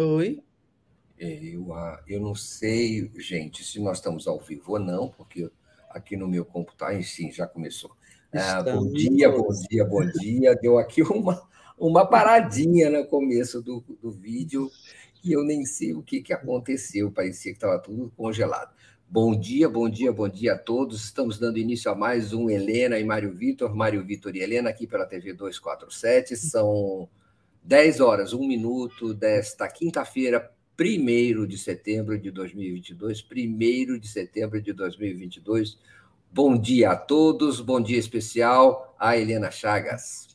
Oi. Eu, ah, eu não sei, gente, se nós estamos ao vivo ou não, porque aqui no meu computador, sim, já começou. Ah, bom dia, bom dia, bom dia. Deu aqui uma, uma paradinha no começo do, do vídeo e eu nem sei o que, que aconteceu, parecia que estava tudo congelado. Bom dia, bom dia, bom dia a todos. Estamos dando início a mais um Helena e Mário Vitor, Mário Vitor e Helena aqui pela TV 247. São 10 horas, 1 minuto desta quinta-feira, 1 de setembro de 2022. 1 de setembro de 2022. Bom dia a todos, bom dia especial a Helena Chagas.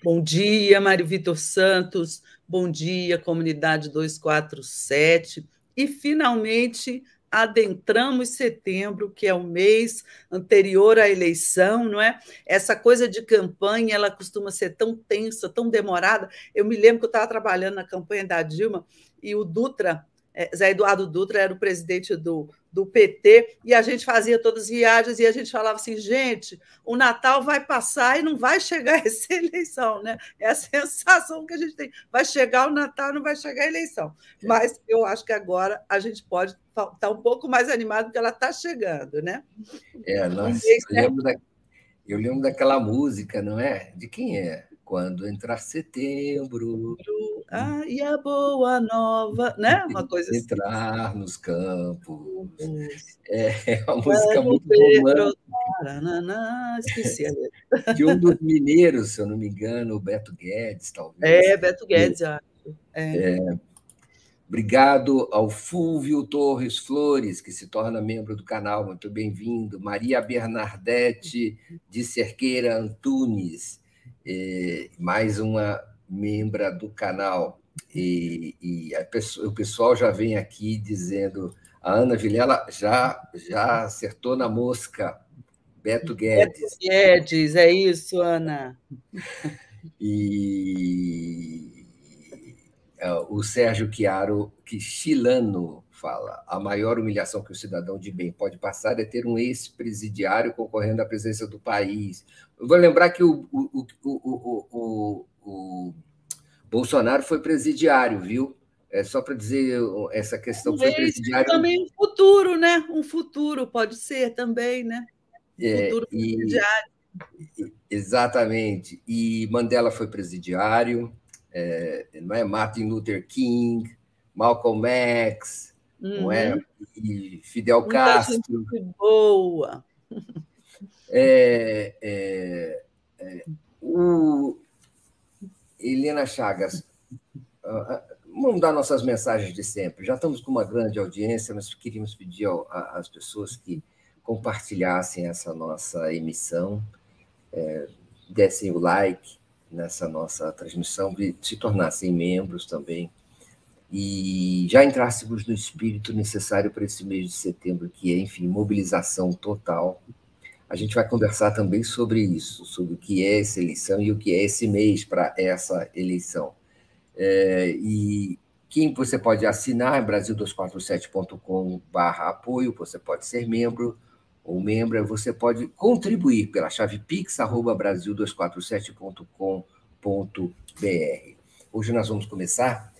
Bom dia, Mário Vitor Santos. Bom dia, comunidade 247. E finalmente adentramos setembro, que é o mês anterior à eleição, não é? Essa coisa de campanha, ela costuma ser tão tensa, tão demorada. Eu me lembro que eu estava trabalhando na campanha da Dilma e o Dutra, é, Zé Eduardo Dutra era o presidente do, do PT, e a gente fazia todas as viagens e a gente falava assim, gente, o Natal vai passar e não vai chegar essa eleição, né? É a sensação que a gente tem. Vai chegar o Natal e não vai chegar a eleição. É. Mas eu acho que agora a gente pode estar tá um pouco mais animado porque ela está chegando, né? É, nós, eu, lembro da, eu lembro daquela música, não é? De quem é? Quando entrar setembro. Ah, e a boa nova, né? Uma coisa assim. Entrar nos campos. É, é uma música muito romântica. Esqueci a letra. De um dos mineiros, se eu não me engano, o Beto Guedes, talvez. É, Beto Guedes, acho. É. É. Obrigado ao Fúvio Torres Flores, que se torna membro do canal, muito bem-vindo. Maria Bernardete de Cerqueira Antunes mais uma membra do canal. E, e pessoa, o pessoal já vem aqui dizendo: a Ana Vilela já, já acertou na mosca. Beto Guedes. Beto Guedes, é isso, Ana. E é, o Sérgio Chiaro, que chilano, fala: a maior humilhação que o cidadão de bem pode passar é ter um ex-presidiário concorrendo à presença do país, eu vou lembrar que o, o, o, o, Bolsonaro foi presidiário, viu? É só para dizer essa questão foi presidiário. Também um futuro, né? Um futuro pode ser também, né? Um é, futuro presidiário. E, exatamente. E Mandela foi presidiário, é, não é? Martin Luther King, Malcolm X, uhum. Fidel Muita Castro. Boa. É, é, é, o Helena Chagas, vamos dar nossas mensagens de sempre. Já estamos com uma grande audiência, mas queríamos pedir às pessoas que compartilhassem essa nossa emissão, é, dessem o like nessa nossa transmissão, se tornassem membros também e já entrássemos no espírito necessário para esse mês de setembro, que é, enfim, mobilização total a gente vai conversar também sobre isso, sobre o que é essa eleição e o que é esse mês para essa eleição. É, e quem você pode assinar, brasil247.com.br apoio, você pode ser membro ou membro, você pode contribuir pela chave pix.brasil247.com.br. Hoje nós vamos começar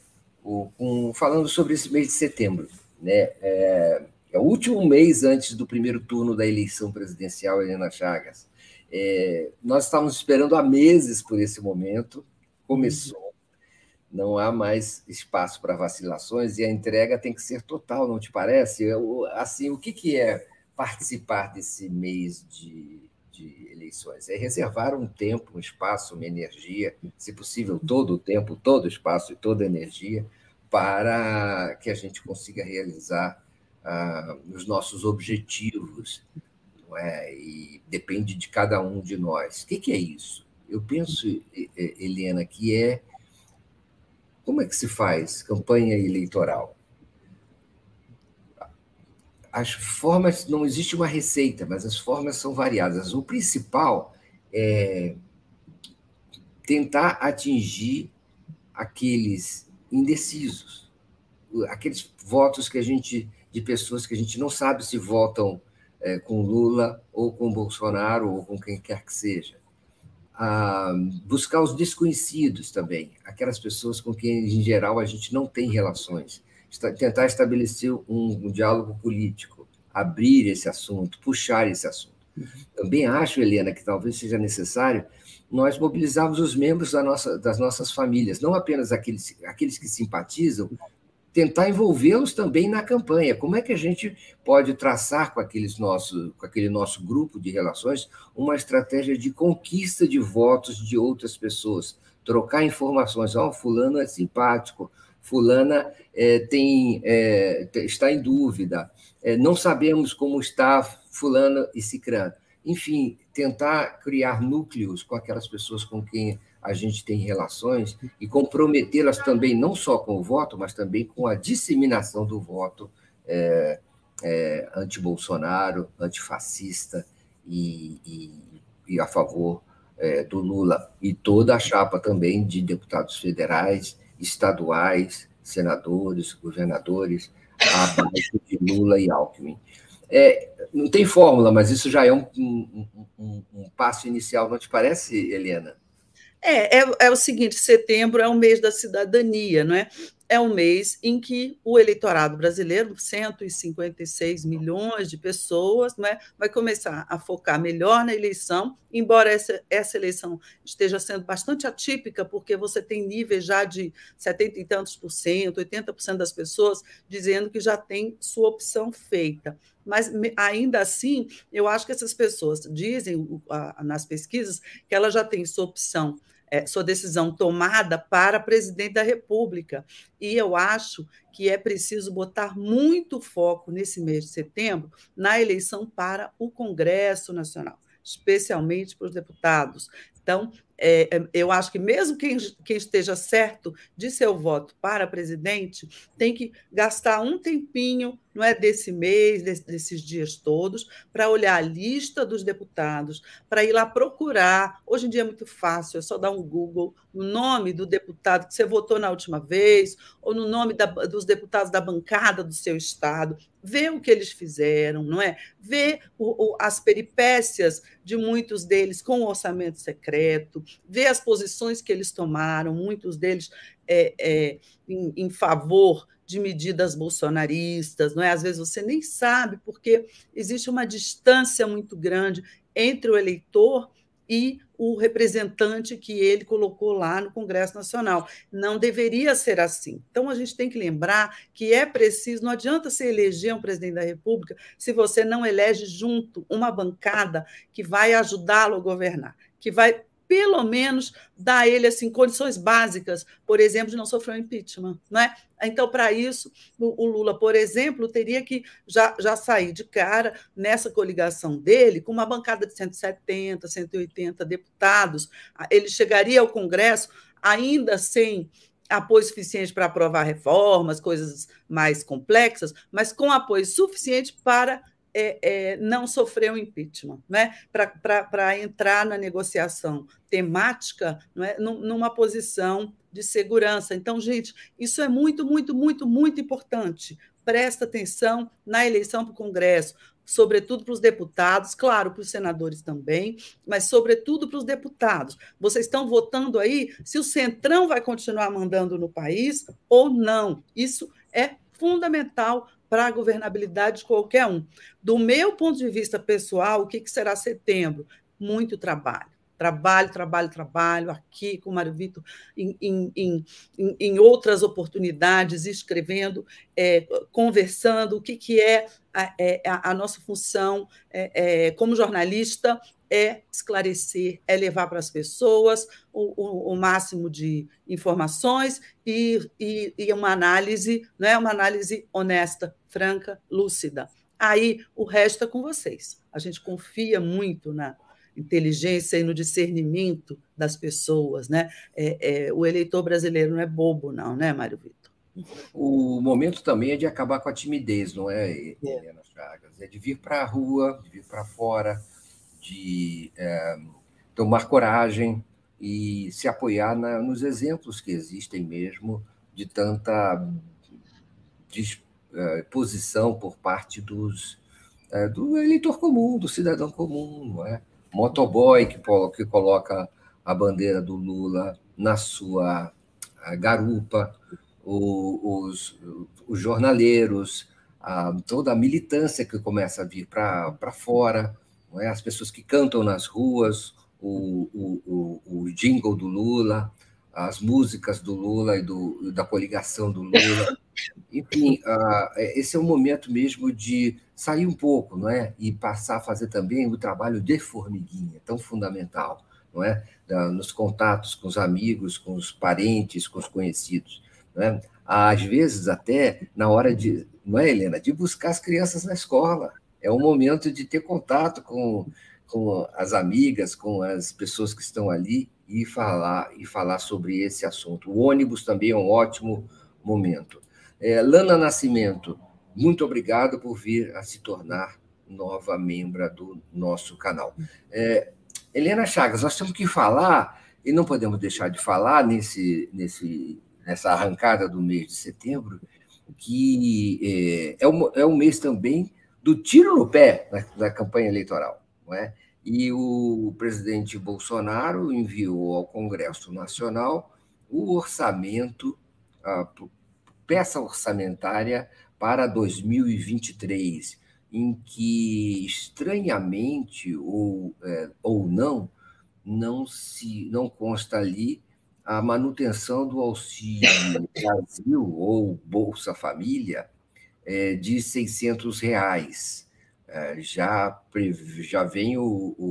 com, falando sobre esse mês de setembro. Né? É, é o último mês antes do primeiro turno da eleição presidencial, Helena Chagas. É, nós estávamos esperando há meses por esse momento, começou, não há mais espaço para vacilações e a entrega tem que ser total, não te parece? Assim, o que, que é participar desse mês de, de eleições? É reservar um tempo, um espaço, uma energia, se possível, todo o tempo, todo o espaço e toda a energia, para que a gente consiga realizar ah, os nossos objetivos, não é? e depende de cada um de nós. O que, que é isso? Eu penso, Helena, que é como é que se faz campanha eleitoral? As formas, não existe uma receita, mas as formas são variadas. O principal é tentar atingir aqueles indecisos, aqueles votos que a gente de pessoas que a gente não sabe se votam é, com Lula ou com Bolsonaro ou com quem quer que seja. buscar os desconhecidos também, aquelas pessoas com quem, em geral, a gente não tem relações. Tentar estabelecer um, um diálogo político, abrir esse assunto, puxar esse assunto. Também acho, Helena, que talvez seja necessário nós mobilizarmos os membros da nossa, das nossas famílias, não apenas aqueles, aqueles que simpatizam, tentar envolvê-los também na campanha. Como é que a gente pode traçar com, aqueles nosso, com aquele nosso grupo de relações uma estratégia de conquista de votos de outras pessoas? Trocar informações. Oh, fulano é simpático, fulana é, tem, é, está em dúvida, é, não sabemos como está fulano e cicrano. Enfim, tentar criar núcleos com aquelas pessoas com quem a gente tem relações e comprometê-las também, não só com o voto, mas também com a disseminação do voto é, é, anti-Bolsonaro, antifascista e, e, e a favor é, do Lula. E toda a chapa também de deputados federais, estaduais, senadores, governadores, abaixo de Lula e Alckmin. É, não tem fórmula, mas isso já é um, um, um, um passo inicial, não te parece, Helena? É, é, é, o seguinte: setembro é o mês da cidadania, não é? É um mês em que o eleitorado brasileiro, 156 milhões de pessoas, não é, vai começar a focar melhor na eleição, embora essa, essa eleição esteja sendo bastante atípica, porque você tem níveis já de 70 e tantos por cento, 80% das pessoas dizendo que já tem sua opção feita. Mas ainda assim, eu acho que essas pessoas dizem nas pesquisas que ela já tem sua opção é, sua decisão tomada para presidente da República. E eu acho que é preciso botar muito foco nesse mês de setembro na eleição para o Congresso Nacional, especialmente para os deputados. Então, é, é, eu acho que mesmo quem, quem, esteja certo de seu voto para presidente tem que gastar um tempinho, não é desse mês, desse, desses dias todos, para olhar a lista dos deputados, para ir lá procurar. Hoje em dia é muito fácil, é só dar um Google no nome do deputado que você votou na última vez, ou no nome da, dos deputados da bancada do seu estado, ver o que eles fizeram, não é? Ver o, o, as peripécias de muitos deles com o orçamento secreto, ver as posições que eles tomaram, muitos deles é, é, em, em favor de medidas bolsonaristas, não é? Às vezes você nem sabe, porque existe uma distância muito grande entre o eleitor e o representante que ele colocou lá no Congresso Nacional. Não deveria ser assim. Então, a gente tem que lembrar que é preciso, não adianta você eleger um presidente da República se você não elege junto uma bancada que vai ajudá-lo a governar, que vai pelo menos dar a ele assim condições básicas, por exemplo, de não sofrer um impeachment, não é? Então, para isso, o, Lula, por exemplo, teria que já, já sair de cara nessa coligação dele com uma bancada de 170, 180 deputados. Ele chegaria ao Congresso ainda sem apoio suficiente para aprovar reformas, coisas mais complexas, mas com apoio suficiente para é, é, não sofrer um impeachment, né? para entrar na negociação temática não é? numa posição de segurança. Então, gente, isso é muito, muito, muito, muito importante. Presta atenção na eleição para o Congresso, sobretudo para os deputados, claro, para os senadores também, mas sobretudo para os deputados. Vocês estão votando aí se o Centrão vai continuar mandando no país ou não. Isso é fundamental para a governabilidade de qualquer um. Do meu ponto de vista pessoal, o que, que será setembro? Muito trabalho. Trabalho, trabalho, trabalho, aqui com o Mário Vitor, em, em, em, em outras oportunidades, escrevendo, é, conversando, o que, que é a, é, a nossa função é, é, como jornalista é esclarecer, é levar para as pessoas o, o, o máximo de informações e, e, e, uma análise, não é uma análise honesta, franca, lúcida. Aí o resto é com vocês. A gente confia muito na inteligência e no discernimento das pessoas, né? É, é, o eleitor brasileiro não é bobo, não, né, Mário Vitor? O momento também é de acabar com a timidez, não é, é. Helena Chagas? É de vir para a rua, de vir para fora, de é, tomar coragem e se apoiar na, nos exemplos que existem mesmo de tanta disposição é, por parte dos, é, do eleitor comum, do cidadão comum, não é? Motoboy que, que coloca a bandeira do Lula na sua garupa, os, os jornaleiros, a, toda a militância que começa a vir para fora, é? as pessoas que cantam nas ruas, o, o, o, o, jingle do Lula, as músicas do Lula e do, da coligação do Lula. Enfim, uh, esse é um momento mesmo de sair um pouco não é? e passar a fazer também o trabalho de formiguinha, tão fundamental, não é? Nos contatos com os amigos, com os parentes, com os conhecidos. Não é? Às vezes, até na hora de, não é, Helena, de buscar as crianças na escola. É um momento de ter contato com, com as amigas, com as pessoas que estão ali e falar e falar sobre esse assunto. O ônibus também é um ótimo momento. É, Lana Nascimento, muito obrigado por vir a se tornar nova membra do nosso canal. É, Helena Chagas, nós temos que falar, e não podemos deixar de falar nesse, nesse, nessa arrancada do mês de setembro, que é, é, um, é um mês também do tiro no pé da, da campanha eleitoral. Não é? E o presidente Bolsonaro enviou ao Congresso Nacional o orçamento, a peça orçamentária para 2023, em que, estranhamente ou, é, ou não, não, se, não consta ali a manutenção do Auxílio Brasil ou Bolsa Família é, de 600 reais. É, já, já vem o, o,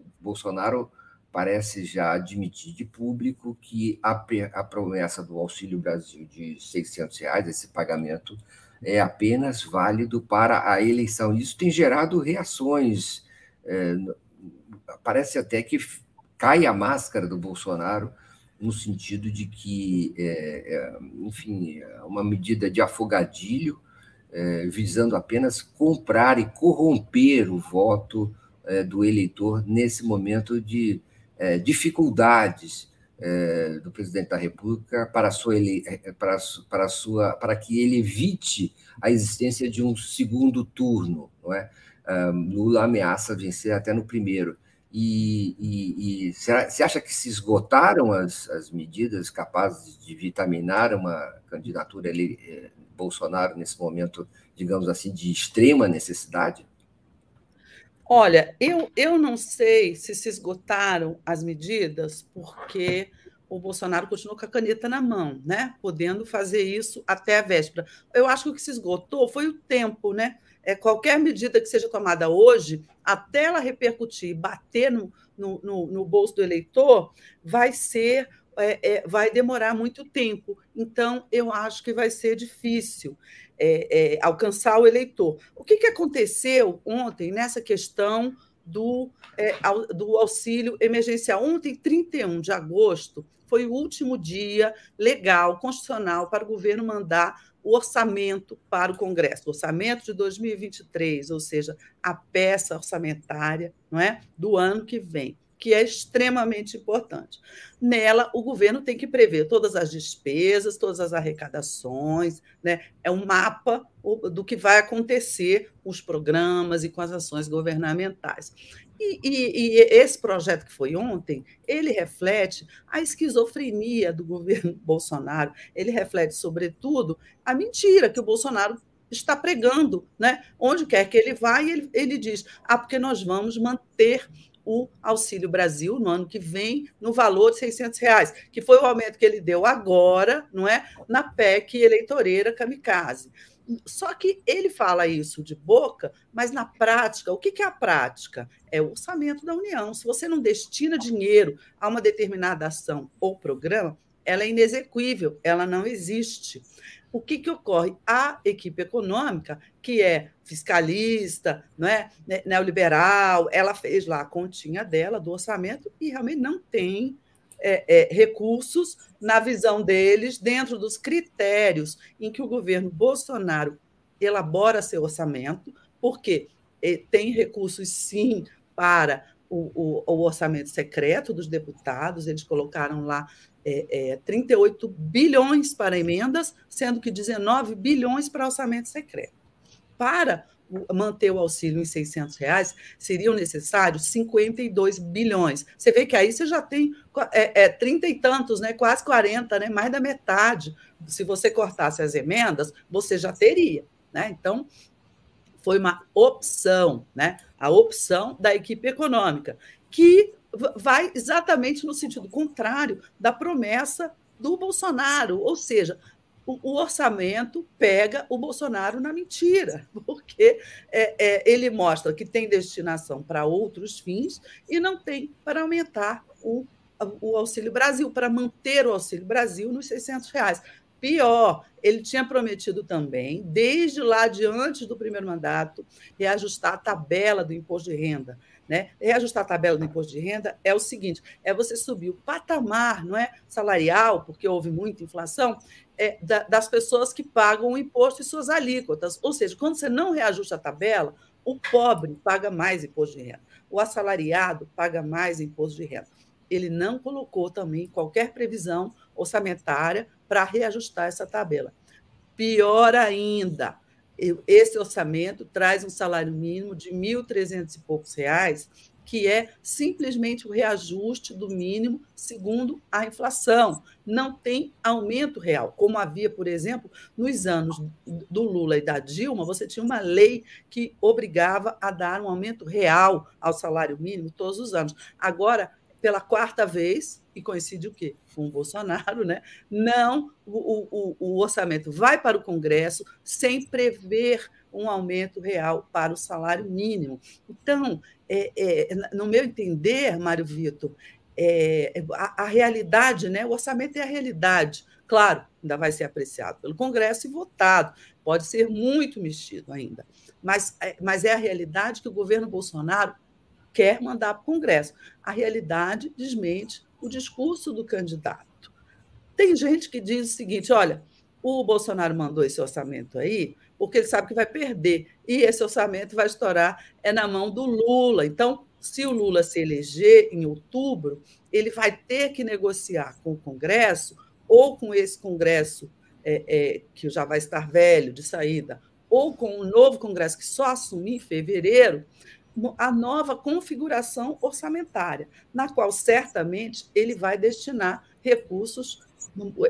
o, Bolsonaro parece já admitir de público que a, a promessa do Auxílio Brasil de 600 reais, esse pagamento, é apenas válido para a eleição. Isso tem gerado reações. É, parece até que cai a máscara do Bolsonaro no sentido de que, é, é, enfim, é uma medida de afogadilho, é, visando apenas comprar e corromper o voto é, do eleitor nesse momento de é, dificuldades é, do presidente da República para, sua ele, para, para, sua, para que ele evite a existência de um segundo turno. Não é? Lula ameaça vencer até no primeiro. E, e, e será, você acha que se esgotaram as, as medidas capazes de vitaminar uma candidatura ali, eh, Bolsonaro nesse momento, digamos assim, de extrema necessidade? Olha, eu, eu não sei se se esgotaram as medidas, porque o Bolsonaro continuou com a caneta na mão, né? Podendo fazer isso até a véspera. Eu acho que o que se esgotou foi o tempo, né? é, qualquer medida que seja tomada hoje, até ela repercutir, bater no, no, no, no bolso do eleitor, vai ser é, é, vai demorar muito tempo. Então, eu acho que vai ser difícil é, é alcançar o eleitor. O que, que aconteceu ontem nessa questão do, é, do auxílio emergencial? Ontem, 31 de agosto, foi o último dia legal, constitucional, para o governo mandar o orçamento para o Congresso, o orçamento de 2023, ou seja, a peça orçamentária não é, do ano que vem, que é extremamente importante. Nela, o governo tem que prever todas as despesas, todas as arrecadações, né? é um mapa do que vai acontecer com os programas e com as ações governamentais. E, e, e, esse projeto que foi ontem, ele reflete a esquizofrenia do governo Bolsonaro, ele reflete, sobretudo, a mentira que o Bolsonaro está pregando, né? Onde quer que ele vá, ele, ele diz: ah, porque nós vamos manter o Auxílio Brasil no ano que vem no valor de 600 reais, que foi o aumento que ele deu agora, não é, na PEC eleitoreira kamikaze. Só que ele fala isso de boca, mas na prática, o que é a prática? É o orçamento da União. Se você não destina dinheiro a uma determinada ação ou programa, ela é inexequível, ela não existe. O que, que ocorre? A equipe econômica, que é fiscalista, não é? Né, neoliberal, ela fez lá a continha dela do orçamento e realmente não tem é, é, recursos, na visão deles, dentro dos critérios em que o governo Bolsonaro elabora seu orçamento, porque é, tem recursos, sim, para o, o, o, orçamento secreto dos deputados, eles colocaram lá é, é, 38 bilhões para emendas, sendo que 19 bilhões para orçamento secreto. Para manter o auxílio em 600 reais, seriam necessários 52 bilhões. Você vê que aí você já tem é, é, 30 e tantos, né, quase 40, né, mais da metade. Se você cortasse as emendas, você já teria. Né? Então, foi uma opção, né? A opção da equipe econômica, que vai exatamente no sentido contrário da promessa do Bolsonaro, ou seja, o, orçamento pega o Bolsonaro na mentira, porque é, é, ele mostra que tem destinação para outros fins e não tem para aumentar o, o Auxílio Brasil, para manter o Auxílio Brasil nos 600 reais. Pior, ele tinha prometido também, desde lá de antes do primeiro mandato, reajustar a tabela do imposto de renda. Né? Reajustar a tabela do imposto de renda é o seguinte: é você subir o patamar não é, salarial, porque houve muita inflação, é, da, das pessoas que pagam o imposto e suas alíquotas. Ou seja, quando você não reajusta a tabela, o pobre paga mais imposto de renda, o assalariado paga mais imposto de renda. Ele não colocou também qualquer previsão orçamentária para reajustar essa tabela. Pior ainda, esse orçamento traz um salário mínimo de R$ 1.300 e poucos reais, que é simplesmente o reajuste do mínimo segundo a inflação. Não tem aumento real, como havia, por exemplo, nos anos do Lula e da Dilma, você tinha uma lei que obrigava a dar um aumento real ao salário mínimo todos os anos. Agora, pela quarta vez, e coincide o quê? Com o Bolsonaro, né? Não, o, o, o orçamento vai para o Congresso sem prever um aumento real para o salário mínimo. Então, é, é, no meu entender, Mário Vitor, é, a, a, realidade, né? o orçamento é a realidade. Claro, ainda vai ser apreciado pelo Congresso e votado, pode ser muito mexido ainda, mas, é, mas é a realidade que o governo Bolsonaro quer mandar para o Congresso. A realidade desmente o discurso do candidato. Tem gente que diz o seguinte: olha, o Bolsonaro mandou esse orçamento aí porque ele sabe que vai perder, e esse orçamento vai estourar é na mão do Lula. Então, se o Lula se eleger em outubro, ele vai ter que negociar com o Congresso, ou com esse Congresso é, é, que já vai estar velho de saída, ou com o novo Congresso que só assumir em fevereiro, a nova configuração orçamentária, na qual certamente ele vai destinar recursos,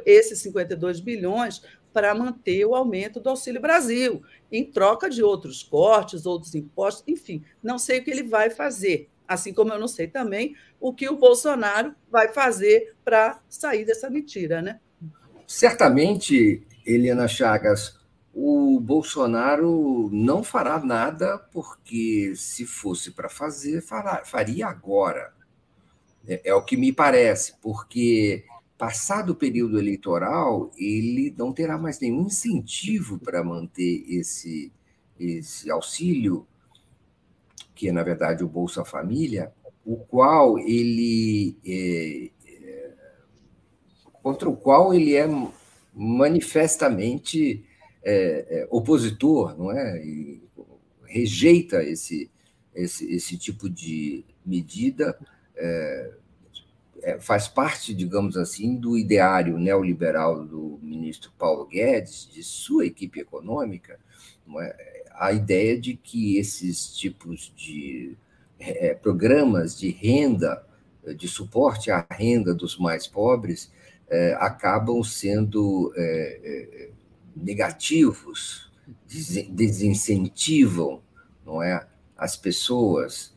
esses 52 bilhões, para manter o aumento do Auxílio Brasil, em troca de outros cortes, outros impostos, enfim, não sei o que ele vai fazer. Assim como eu não sei também o que o Bolsonaro vai fazer para sair dessa mentira, né? Certamente, Helena Chagas, o Bolsonaro não fará nada, porque se fosse para fazer, faria agora. É, é, o que me parece, porque passado o período eleitoral, ele não terá mais nenhum incentivo para manter esse, esse auxílio, que é, na verdade, o Bolsa Família, o qual ele. É, é, contra o qual ele é manifestamente é, é, opositor, não é? E rejeita esse, esse, esse tipo de medida, é, é, faz parte, digamos assim, do ideário neoliberal do ministro Paulo Guedes, de sua equipe econômica, é? a ideia de que esses tipos de é, programas de renda, de suporte à renda dos mais pobres, acabam sendo negativos, desincentivam não é, as pessoas.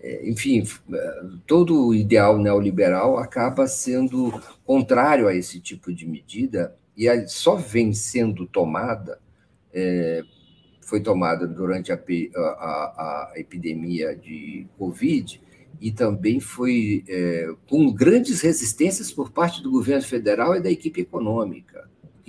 É, enfim, todo o ideal neoliberal acaba sendo contrário a esse tipo de medida e só vem sendo tomada, é, foi tomada durante a, a, a, epidemia de Covid e também foi é, com grandes resistências por parte do governo federal e da equipe econômica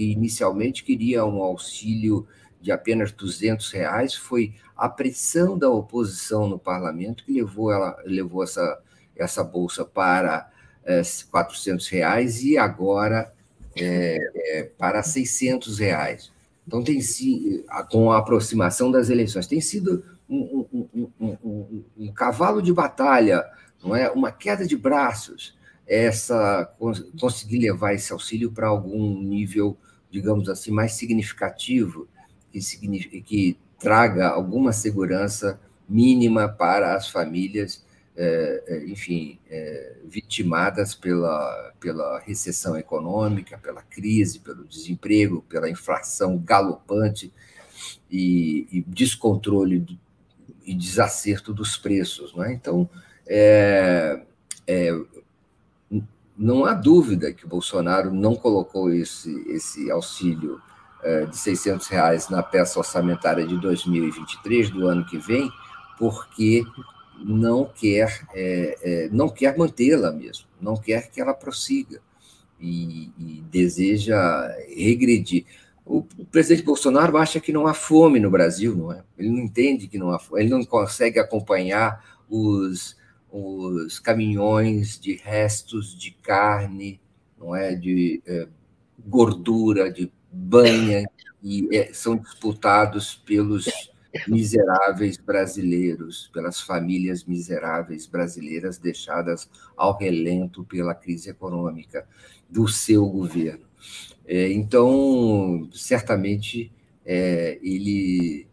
inicialmente queria um auxílio de apenas 200 reais, foi a pressão da oposição no parlamento que levou, ela, levou essa, essa bolsa para é, 400 reais e agora é, é, para 600 reais. Então, tem sido, com a aproximação das eleições, tem sido um, um, um, um, cavalo de batalha, não é? uma queda de braços, essa conseguir levar esse auxílio para algum nível, digamos assim, mais significativo, que, que traga alguma segurança mínima para as famílias, é, é, enfim, é, vitimadas pela, pela recessão econômica, pela crise, pelo desemprego, pela inflação galopante e, e descontrole e desacerto dos preços. Não é? Então, é, é, não há dúvida que o Bolsonaro não colocou esse, esse auxílio é, de 600 reais na peça orçamentária de 2023, do ano que vem, porque não quer, é, é, não quer mantê-la mesmo, não quer que ela prossiga e, e deseja regredir. O, o, presidente Bolsonaro acha que não há fome no Brasil, não é? Ele não entende que não há fome, ele não consegue acompanhar os, os caminhões de restos de carne, não é, de é, gordura, de banha, e é, são disputados pelos miseráveis brasileiros, pelas famílias miseráveis brasileiras deixadas ao relento pela crise econômica do seu governo. É, então, certamente, é, ele,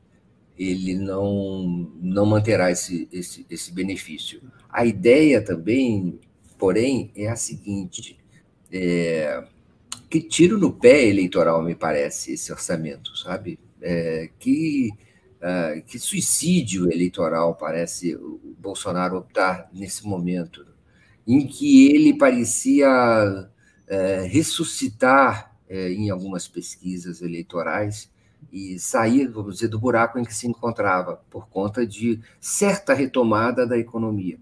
ele não, não manterá esse, esse, esse benefício. A ideia também, porém, é a seguinte: é, que tiro no pé eleitoral, me parece, esse orçamento, sabe? É, que uh, que suicídio eleitoral parece o Bolsonaro optar nesse momento, em que ele parecia uh, ressuscitar uh, em algumas pesquisas eleitorais e sair, vamos dizer, do buraco em que se encontrava, por conta de certa retomada da economia.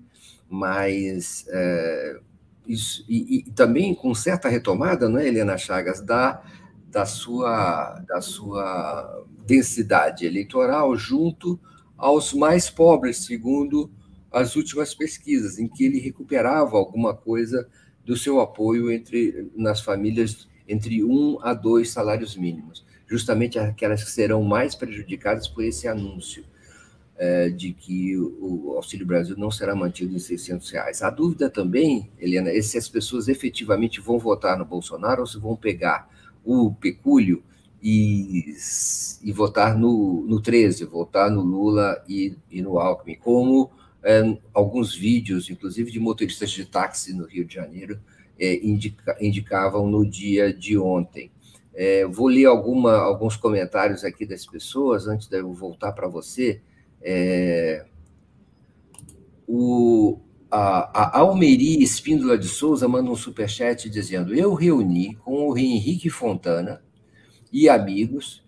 Mas eh, isso, e, e, também com certa retomada, não é, Helena Chagas, da, da, sua, da sua densidade eleitoral junto aos mais pobres, segundo as últimas pesquisas, em que ele recuperava alguma coisa do seu apoio entre nas famílias entre um a dois salários mínimos, justamente aquelas que serão mais prejudicadas por esse anúncio é, de que o Auxílio Brasil não será mantido em 600 reais. A dúvida também, Helena, é se as pessoas efetivamente vão votar no Bolsonaro ou se vão pegar o pecúlio e, e votar no, no 13, votar no Lula e, e no Alckmin, como é, alguns vídeos, inclusive de motoristas de táxi no Rio de Janeiro, é, indica, indicavam no dia de ontem. É, vou ler alguma, alguns comentários aqui das pessoas antes de eu voltar para você. É, o, a, a Almeri Espíndola de Souza manda um superchat dizendo: Eu reuni com o Henrique Fontana e amigos,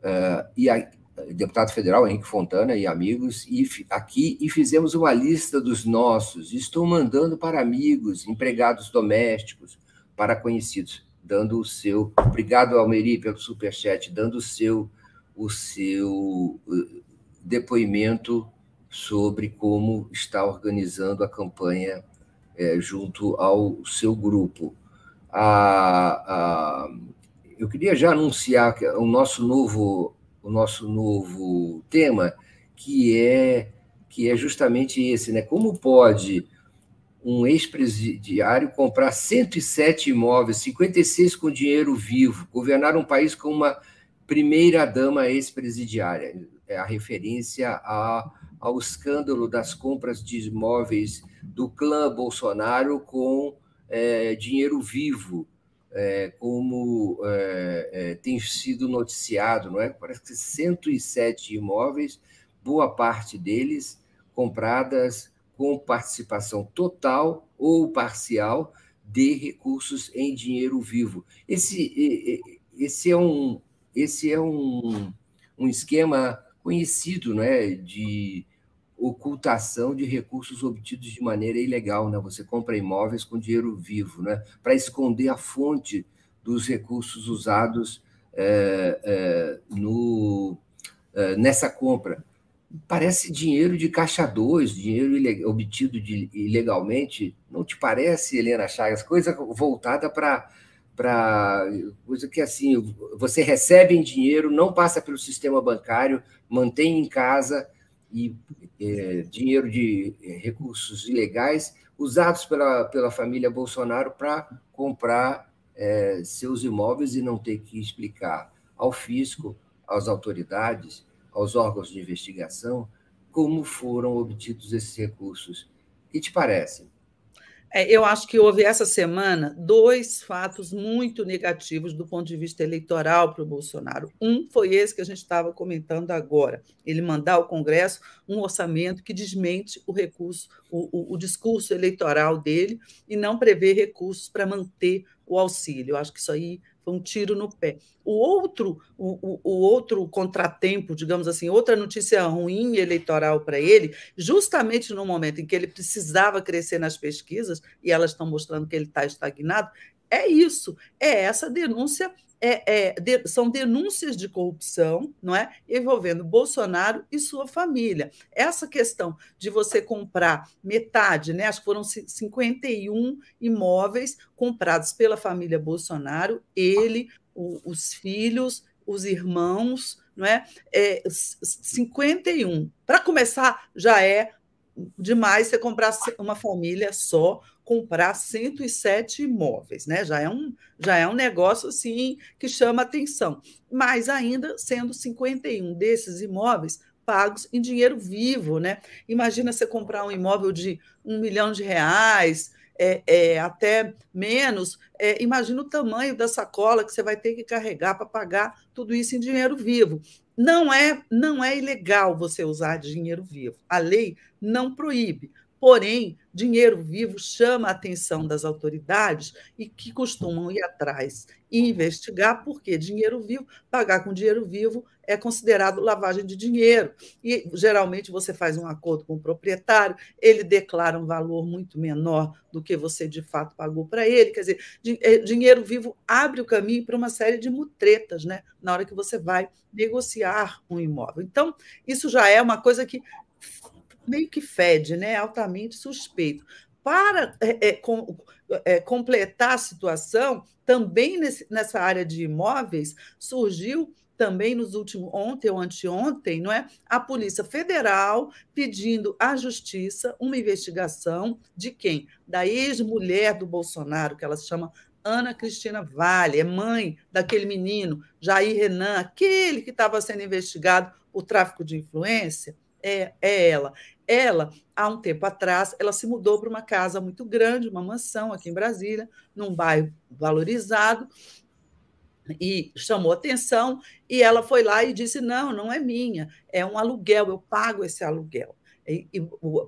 uh, e a, deputado federal Henrique Fontana e amigos, e aqui e fizemos uma lista dos nossos. Estou mandando para amigos, empregados domésticos, para conhecidos, dando o seu. Obrigado, Almeri, pelo superchat, dando o seu, o seu uh, depoimento sobre como está organizando a campanha é, junto ao seu grupo. A, a, eu queria já anunciar o nosso novo, o nosso novo tema, que é que é justamente esse, né? Como pode um ex-presidiário comprar 107 imóveis, 56 com dinheiro vivo, governar um país com uma primeira dama ex-presidiária? É a referência a, ao escândalo das compras de imóveis do clã Bolsonaro com é, dinheiro vivo é, como é, é, tem sido noticiado, não é? Parece que 107 imóveis, boa parte deles compradas com participação total ou parcial de recursos em dinheiro vivo. Esse, esse é um, esse é um, um esquema conhecido, não é? De ocultação de recursos obtidos de maneira ilegal, né? Você compra imóveis com dinheiro vivo, né? Para esconder a fonte dos recursos usados é, é, no, é, nessa compra. Parece dinheiro de caixa 2, dinheiro ilegal, obtido de, ilegalmente. Não te parece, Helena Chagas? Coisa voltada para para coisa que assim você recebe em dinheiro, não passa pelo sistema bancário, mantém em casa e é, dinheiro de é, recursos ilegais usados pela, pela família Bolsonaro para comprar é, seus imóveis e não ter que explicar ao fisco, às autoridades, aos órgãos de investigação como foram obtidos esses recursos. O que te parece? É, eu acho que houve essa semana dois fatos muito negativos do ponto de vista eleitoral para o Bolsonaro. Um foi esse que a gente estava comentando agora: ele mandar ao Congresso um orçamento que desmente o recurso, o, o, o discurso eleitoral dele e não prevê recursos para manter o auxílio. Eu acho que isso aí foi um tiro no pé. O outro, o, o, outro contratempo, digamos assim, outra notícia ruim eleitoral para ele, justamente no momento em que ele precisava crescer nas pesquisas, e elas estão mostrando que ele está estagnado, é isso, é essa denúncia é, é, de, são denúncias de corrupção, não é, envolvendo Bolsonaro e sua família. Essa questão de você comprar metade, né, acho que foram 51 imóveis comprados pela família Bolsonaro, ele, o, os filhos, os irmãos, não é, é 51. Para começar, já é demais você comprar uma família só comprar 107 imóveis, né? Já é um, já é um negócio assim que chama atenção. Mas ainda sendo 51 desses imóveis pagos em dinheiro vivo, né? Imagina você comprar um imóvel de um milhão de reais, é, é, até menos, é, imagina o tamanho da sacola que você vai ter que carregar para pagar tudo isso em dinheiro vivo. Não é, não é ilegal você usar dinheiro vivo. A lei não proíbe. Porém, dinheiro vivo chama a atenção das autoridades e que costumam ir atrás e investigar, porque dinheiro vivo, pagar com dinheiro vivo é considerado lavagem de dinheiro. E geralmente você faz um acordo com o proprietário, ele declara um valor muito menor do que você de fato pagou para ele. Quer dizer, é, dinheiro vivo abre o caminho para uma série de mutretas, né? Na hora que você vai negociar um imóvel. Então, isso já é uma coisa que meio que fede, né? altamente suspeito. Para é, é, com, é, completar a situação, também nesse, nessa área de imóveis, surgiu também nos últimos ontem ou anteontem, não é? A Polícia Federal pedindo à Justiça uma investigação de quem? Da ex-mulher do Bolsonaro, que ela se chama Ana Cristina Vale, é mãe daquele menino Jair Renan, aquele que estava sendo investigado por tráfico de influência. É, é ela. Ela, há um tempo atrás, ela se mudou para uma casa muito grande, uma mansão aqui em Brasília, num bairro valorizado, e chamou atenção, e ela foi lá e disse: Não, não é minha, é um aluguel, eu pago esse aluguel. E, e,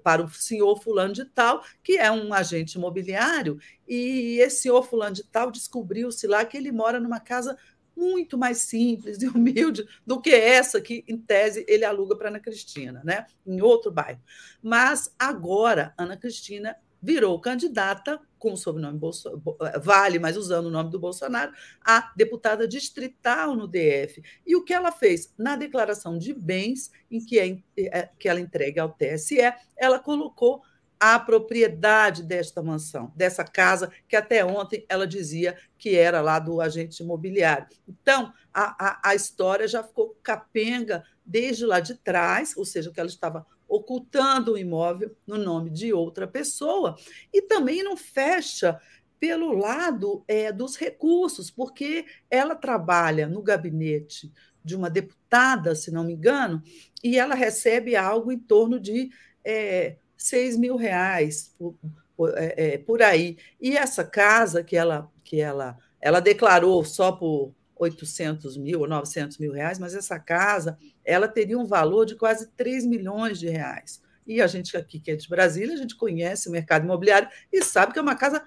para o senhor fulano de tal, que é um agente imobiliário, e esse senhor fulano de tal descobriu-se lá que ele mora numa casa muito mais simples e humilde do que essa que, em tese, ele aluga para Ana Cristina, né? em outro bairro. Mas agora, Ana Cristina virou candidata com o sobrenome Bolso... Vale, mas usando o nome do Bolsonaro, a deputada distrital no DF. E o que ela fez? Na declaração de bens, em que, é, é que ela entrega ao TSE, ela colocou a propriedade desta mansão, dessa casa, que até ontem ela dizia que era lá do agente imobiliário. Então, a, a, a história já ficou capenga desde lá de trás, ou seja, que ela estava ocultando o imóvel no nome de outra pessoa, e também não fecha pelo lado é, dos recursos, porque ela trabalha no gabinete de uma deputada, se não me engano, e ela recebe algo em torno de é, 6 mil reais por, por, é, é, por, aí. E essa casa que ela, que ela, ela declarou só por 800 mil ou 900 mil reais, mas essa casa ela teria um valor de quase 3 milhões de reais. E a gente aqui que é de Brasília, a gente conhece o mercado imobiliário e sabe que é uma casa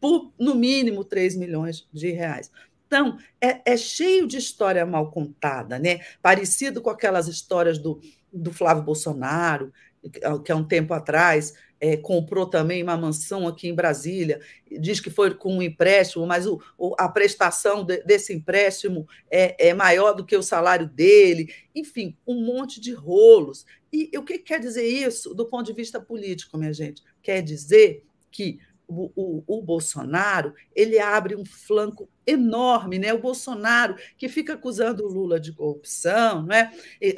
por, no mínimo, 3 milhões de reais. Então, é, é, cheio de história mal contada, né? Parecido com aquelas histórias do, do Flávio Bolsonaro, que há um tempo atrás é, comprou também uma mansão aqui em Brasília, diz que foi com um empréstimo, mas o, o, a prestação de, desse empréstimo é, é, maior do que o salário dele, enfim, um monte de rolos. E o que quer dizer isso do ponto de vista político, minha gente? Quer dizer que o, o, o, Bolsonaro ele abre um flanco enorme, né? O Bolsonaro que fica acusando o Lula de corrupção, não é?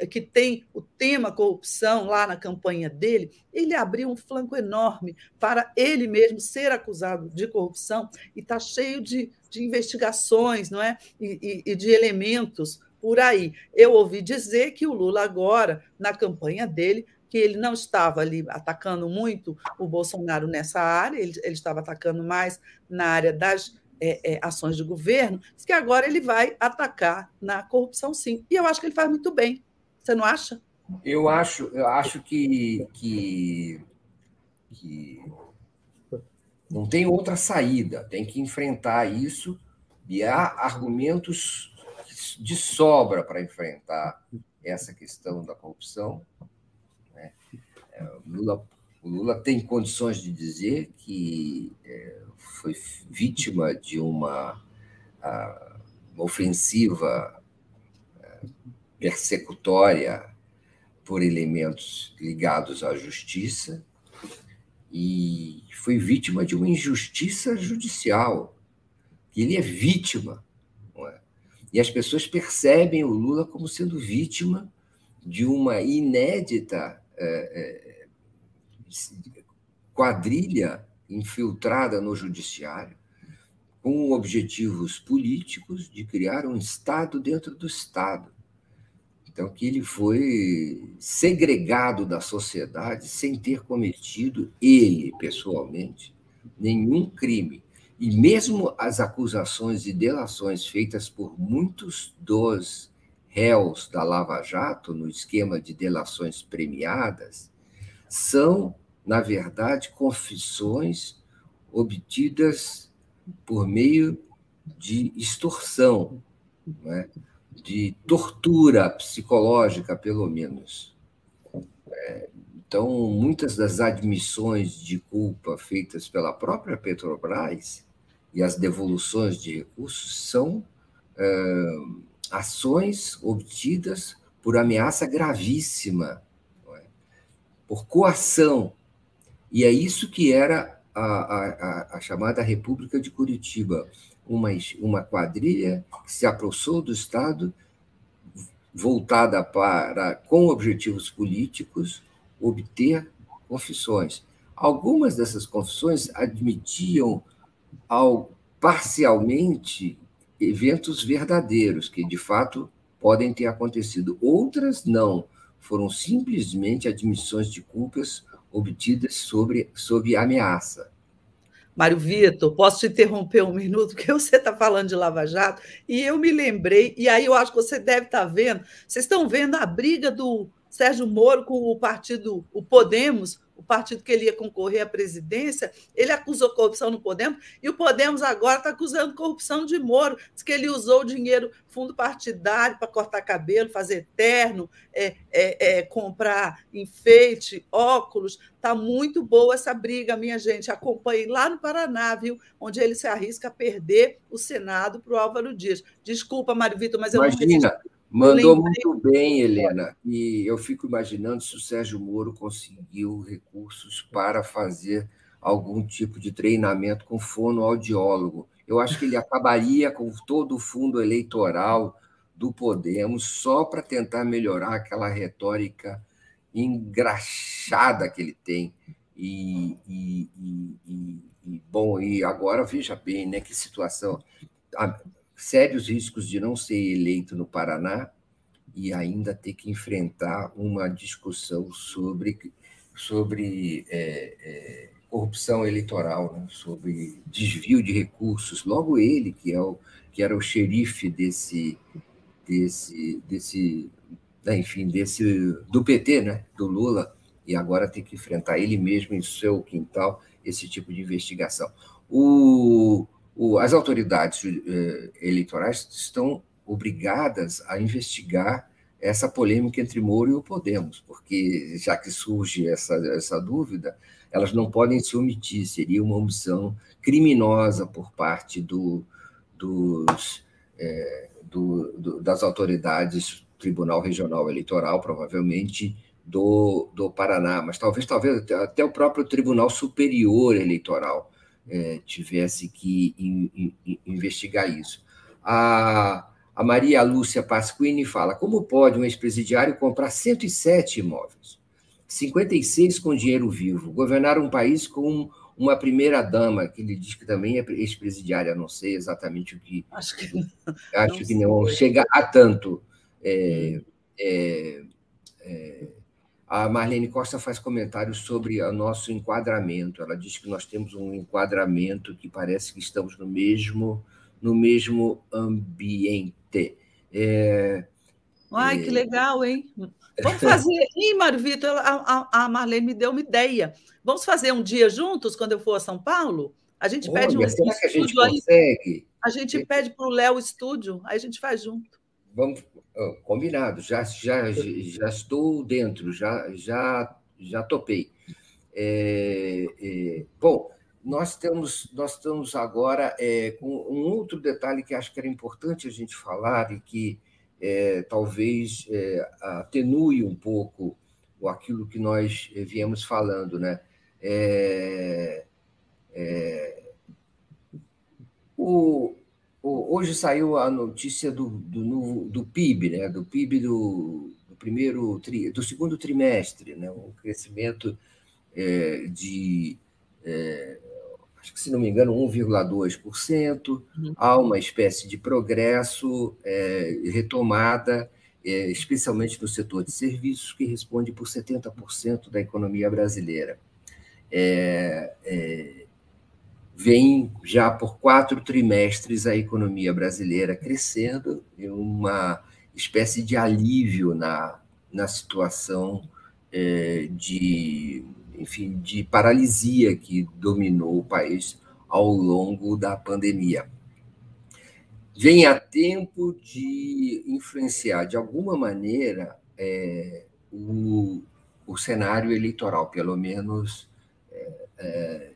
Que tem o tema corrupção lá na campanha dele, ele abriu um flanco enorme para ele mesmo ser acusado de corrupção e está cheio de, de investigações, não é? E, e, e de elementos por aí. Eu ouvi dizer que o Lula agora, na campanha dele, que ele não estava ali atacando muito o Bolsonaro nessa área, ele, ele estava atacando mais na área das é, é, ações de governo, que agora ele vai atacar na corrupção, sim. E eu acho que ele faz muito bem. Você não acha? Eu acho, eu acho que, que, que não tem outra saída, tem que enfrentar isso, e há argumentos de sobra para enfrentar essa questão da corrupção. O, Lula, o Lula tem condições de dizer que é, foi vítima de uma, uma ofensiva é, persecutória por elementos ligados à justiça e foi vítima de uma injustiça judicial. Ele é vítima. É? E as pessoas percebem o Lula como sendo vítima de uma inédita é, é, quadrilha infiltrada no judiciário, com objetivos políticos de criar um Estado dentro do Estado. Então, que ele foi segregado da sociedade sem ter cometido, ele pessoalmente, nenhum crime. E mesmo as acusações e delações feitas por muitos dos réus da Lava Jato, no esquema de delações premiadas, são, na verdade, confissões obtidas por meio de extorsão. Não é? de tortura psicológica, pelo menos. É, então, muitas das admissões de culpa feitas pela própria Petrobras e as devoluções de recursos são ações obtidas por ameaça gravíssima, é? por coação. E é isso que era a, a, a chamada República de Curitiba uma, uma quadrilha que se aproximou do Estado, voltada para, com objetivos políticos, obter confissões. Algumas dessas confissões admitiam ao, parcialmente eventos verdadeiros, que de fato podem ter acontecido. Outras não, foram simplesmente admissões de culpas obtidas sobre, sob ameaça. Mário Vitor, posso te interromper um minuto, porque você está falando de Lava Jato, e eu me lembrei, e aí eu acho que você deve estar tá vendo, vocês estão vendo a briga do Sérgio Moro com o partido, o Podemos, o partido que ele ia concorrer à presidência, ele acusou corrupção no Podemos, e o Podemos agora está acusando corrupção de Moro. Diz que ele usou o dinheiro, fundo partidário, para cortar cabelo, fazer terno, é, é, é, comprar enfeite, óculos. Está muito boa essa briga, minha gente. Acompanhe lá no Paraná, viu? Onde ele se arrisca a perder o Senado para o Álvaro Dias. Desculpa, Mário Vitor, mas eu Imagina. não Mandou muito bem, Helena. E eu fico imaginando se o Sérgio Moro conseguiu recursos para fazer algum tipo de treinamento com fonoaudiólogo. Eu acho que ele acabaria com todo o fundo eleitoral do Podemos só para tentar melhorar aquela retórica engraxada que ele tem. E, e, e, e, bom, e agora veja bem, né, que situação sérios riscos de não ser eleito no Paraná e ainda ter que enfrentar uma discussão sobre, sobre é, é, corrupção eleitoral, né? sobre desvio de recursos. Logo ele, que, é o, que era o xerife desse, desse, desse né, enfim, desse, do PT, né? do Lula, e agora tem que enfrentar ele mesmo em seu quintal esse tipo de investigação. O, as autoridades eh, eleitorais estão obrigadas a investigar essa polêmica entre Moro e o Podemos, porque já que surge essa, essa dúvida, elas não podem se omitir, seria uma omissão criminosa por parte do, dos, é, do, do, das autoridades Tribunal Regional Eleitoral, provavelmente do, do Paraná, mas talvez, talvez até o próprio Tribunal Superior Eleitoral é, tivesse que in, in, investigar isso. A, a Maria Lúcia Pasquini fala: como pode um ex-presidiário comprar 107 imóveis, 56 com dinheiro vivo, governar um país com uma primeira-dama, que ele diz que também é ex-presidiária, não sei exatamente o que. Acho que, acho não, que não chega a tanto. É, é, é, a Marlene Costa faz comentários sobre o nosso enquadramento. Ela diz que nós temos um enquadramento que parece que estamos no mesmo, no mesmo ambiente. É, Ai, que é. legal, hein? Vamos fazer. Ih, Mário Vitor, a, a, Marlene me deu uma ideia. Vamos fazer um dia juntos quando eu for a São Paulo? A gente Olha, pede um será que a gente consegue? A gente pede para o Léo estúdio, aí a gente faz junto. Vamos, combinado, já, já, já estou dentro, já, já, já topei. É, é, bom, nós temos, nós estamos agora é, com um outro detalhe que acho que era importante a gente falar e que é, talvez é, atenue um pouco aquilo que nós viemos falando, né? É, é, o, hoje saiu a notícia do, do, do PIB, né? Do PIB do, do primeiro tri, do segundo trimestre, né? Um crescimento é, de é, acho que se não me engano, 1,2%. Uhum. Há uma espécie de progresso, é, retomada, é, especialmente no setor de serviços, que responde por 70% da economia brasileira. É, é, vem já por quatro trimestres a economia brasileira crescendo, e uma espécie de alívio na, na situação é, de enfim, de paralisia que dominou o país ao longo da pandemia. Vem a tempo de influenciar, de alguma maneira, é, o, o cenário eleitoral, pelo menos é,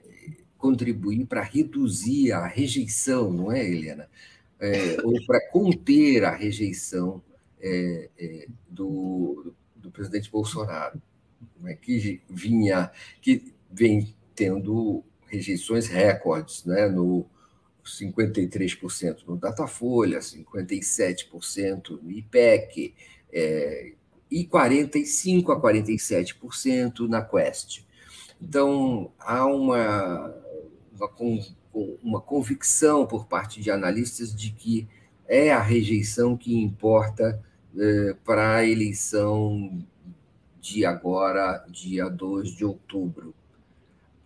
contribuir para reduzir a rejeição, não é, Helena? É, ou para conter a rejeição é, é, do, do presidente Bolsonaro né, que vinha, que vem tendo rejeições recordes, né, no 53% no Datafolha, 57% no IPEC, é, e 45% a 47% na Quest. Então, há uma, uma, convicção por parte de analistas de que é a rejeição que importa é, para a eleição de agora, dia 2 de outubro.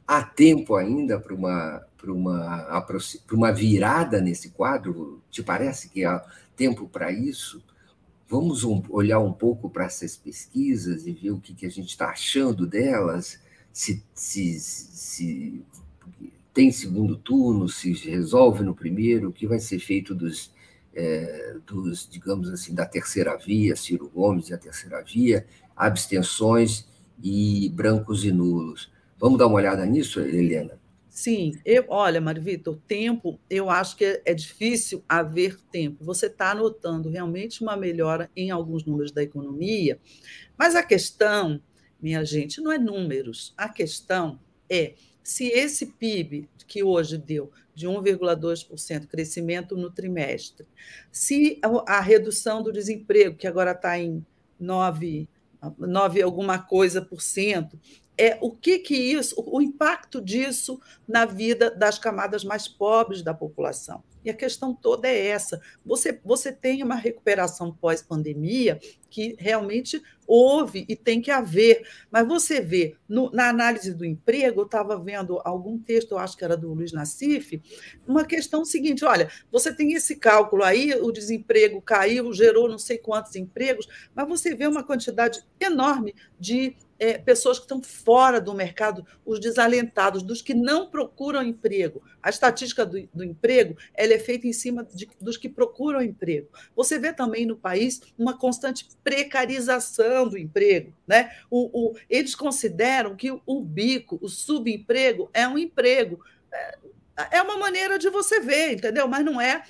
Há tempo ainda para uma, uma, uma virada nesse quadro? Te parece que há tempo para isso? Vamos um, olhar um pouco para essas pesquisas e ver o que, que a gente está achando delas, se, se, se tem segundo turno, se resolve no primeiro, o que vai ser feito dos, é, dos, digamos assim, da terceira via, Ciro Gomes e a terceira via, abstenções e brancos e nulos. Vamos dar uma olhada nisso, Helena? Sim, eu, olha, Mário Vitor, tempo, eu acho que é difícil haver tempo. Você está notando realmente uma melhora em alguns números da economia, mas a questão, minha gente, não é números. A questão é se esse PIB que hoje deu de 1,2% crescimento no trimestre, se a redução do desemprego, que agora está em 9 9 alguma coisa por cento. É o que que isso, o impacto disso na vida das camadas mais pobres da população. E a questão toda é essa. Você, você tem uma recuperação pós-pandemia que realmente houve e tem que haver. Mas você vê, no, na análise do emprego, eu estava vendo algum texto, eu acho que era do Luiz Nassif, uma questão seguinte: olha, você tem esse cálculo aí, o desemprego caiu, gerou não sei quantos empregos, mas você vê uma quantidade enorme de é, pessoas que estão fora do mercado, os desalentados, dos que não procuram emprego. A estatística do, do emprego ela é feita em cima de, dos que procuram emprego. Você vê também no país uma constante precarização do emprego. Né? O, o, eles consideram que o bico, o subemprego, é um emprego. É, é uma maneira de você ver, entendeu? Mas não é,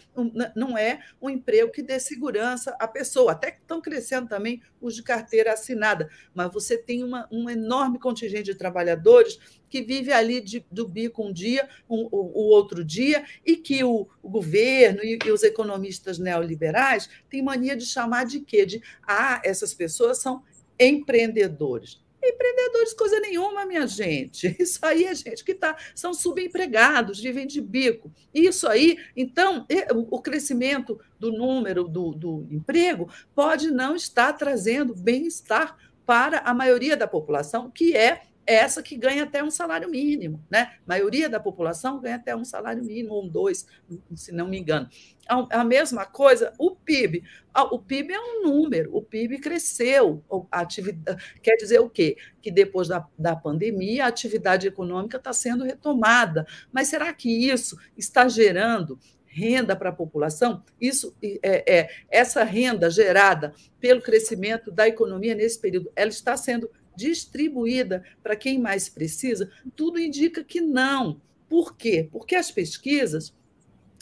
não é um emprego que dê segurança à pessoa. Até que estão crescendo também os de carteira assinada, mas você tem uma, um enorme contingente de trabalhadores que vive ali de, do bico um dia, um, o, o, outro dia, e que o, o governo e, e, os economistas neoliberais têm mania de chamar de quê? De ah, essas pessoas são empreendedores. Empreendedores, coisa nenhuma, minha gente. Isso aí é gente que tá, são subempregados, vivem de bico. Isso aí, então, o crescimento do número do, do emprego pode não estar trazendo bem-estar para a maioria da população, que é essa que ganha até um salário mínimo, né? A maioria da população ganha até um salário mínimo, um dois, se não me engano. A mesma coisa, o PIB. O PIB é um número, o PIB cresceu. A atividade, quer dizer o quê? Que depois da, da pandemia, a atividade econômica está sendo retomada. Mas será que isso está gerando renda para a população, isso é, é, essa renda gerada pelo crescimento da economia nesse período, ela está sendo distribuída para quem mais precisa? Tudo indica que não. Por quê? Porque as pesquisas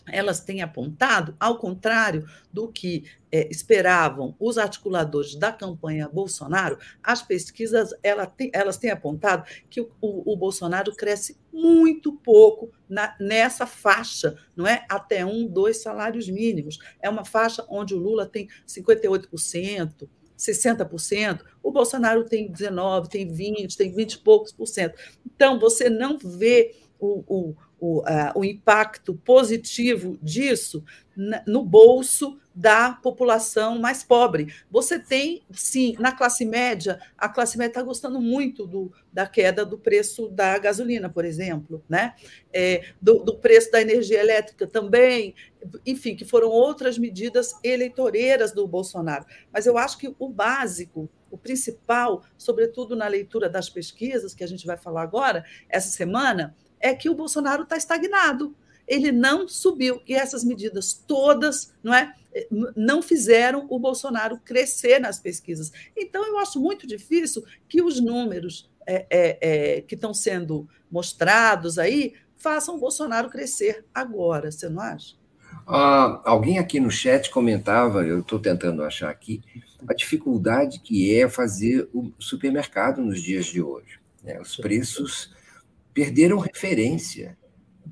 elas têm apontado, ao contrário do que é, esperavam os articuladores da campanha Bolsonaro, as pesquisas ela tem, elas têm apontado que o, o, o Bolsonaro cresce muito pouco na, nessa faixa, não é? Até um, dois salários mínimos. É uma faixa onde o Lula tem 58%, 60%, o Bolsonaro tem 19%, tem 20%, tem 20 e poucos por cento. Então, você não vê o, o, o, o impacto positivo disso no bolso da população mais pobre. Você tem, sim, na classe média, a classe média está gostando muito do, da queda do preço da gasolina, por exemplo, né? É, do, do, preço da energia elétrica também, enfim, que foram outras medidas eleitoreiras do Bolsonaro. Mas eu acho que o básico, o principal, sobretudo na leitura das pesquisas, que a gente vai falar agora, essa semana, é que o Bolsonaro está estagnado. Ele não subiu. E essas medidas todas não, é, não fizeram o Bolsonaro crescer nas pesquisas. Então, eu acho muito difícil que os números é, é, é, que estão sendo mostrados aí façam o Bolsonaro crescer agora, você não acha? Ah, alguém aqui no chat comentava, eu estou tentando achar aqui, a dificuldade que é fazer o supermercado nos dias de hoje. Né? Os preços perderam referência.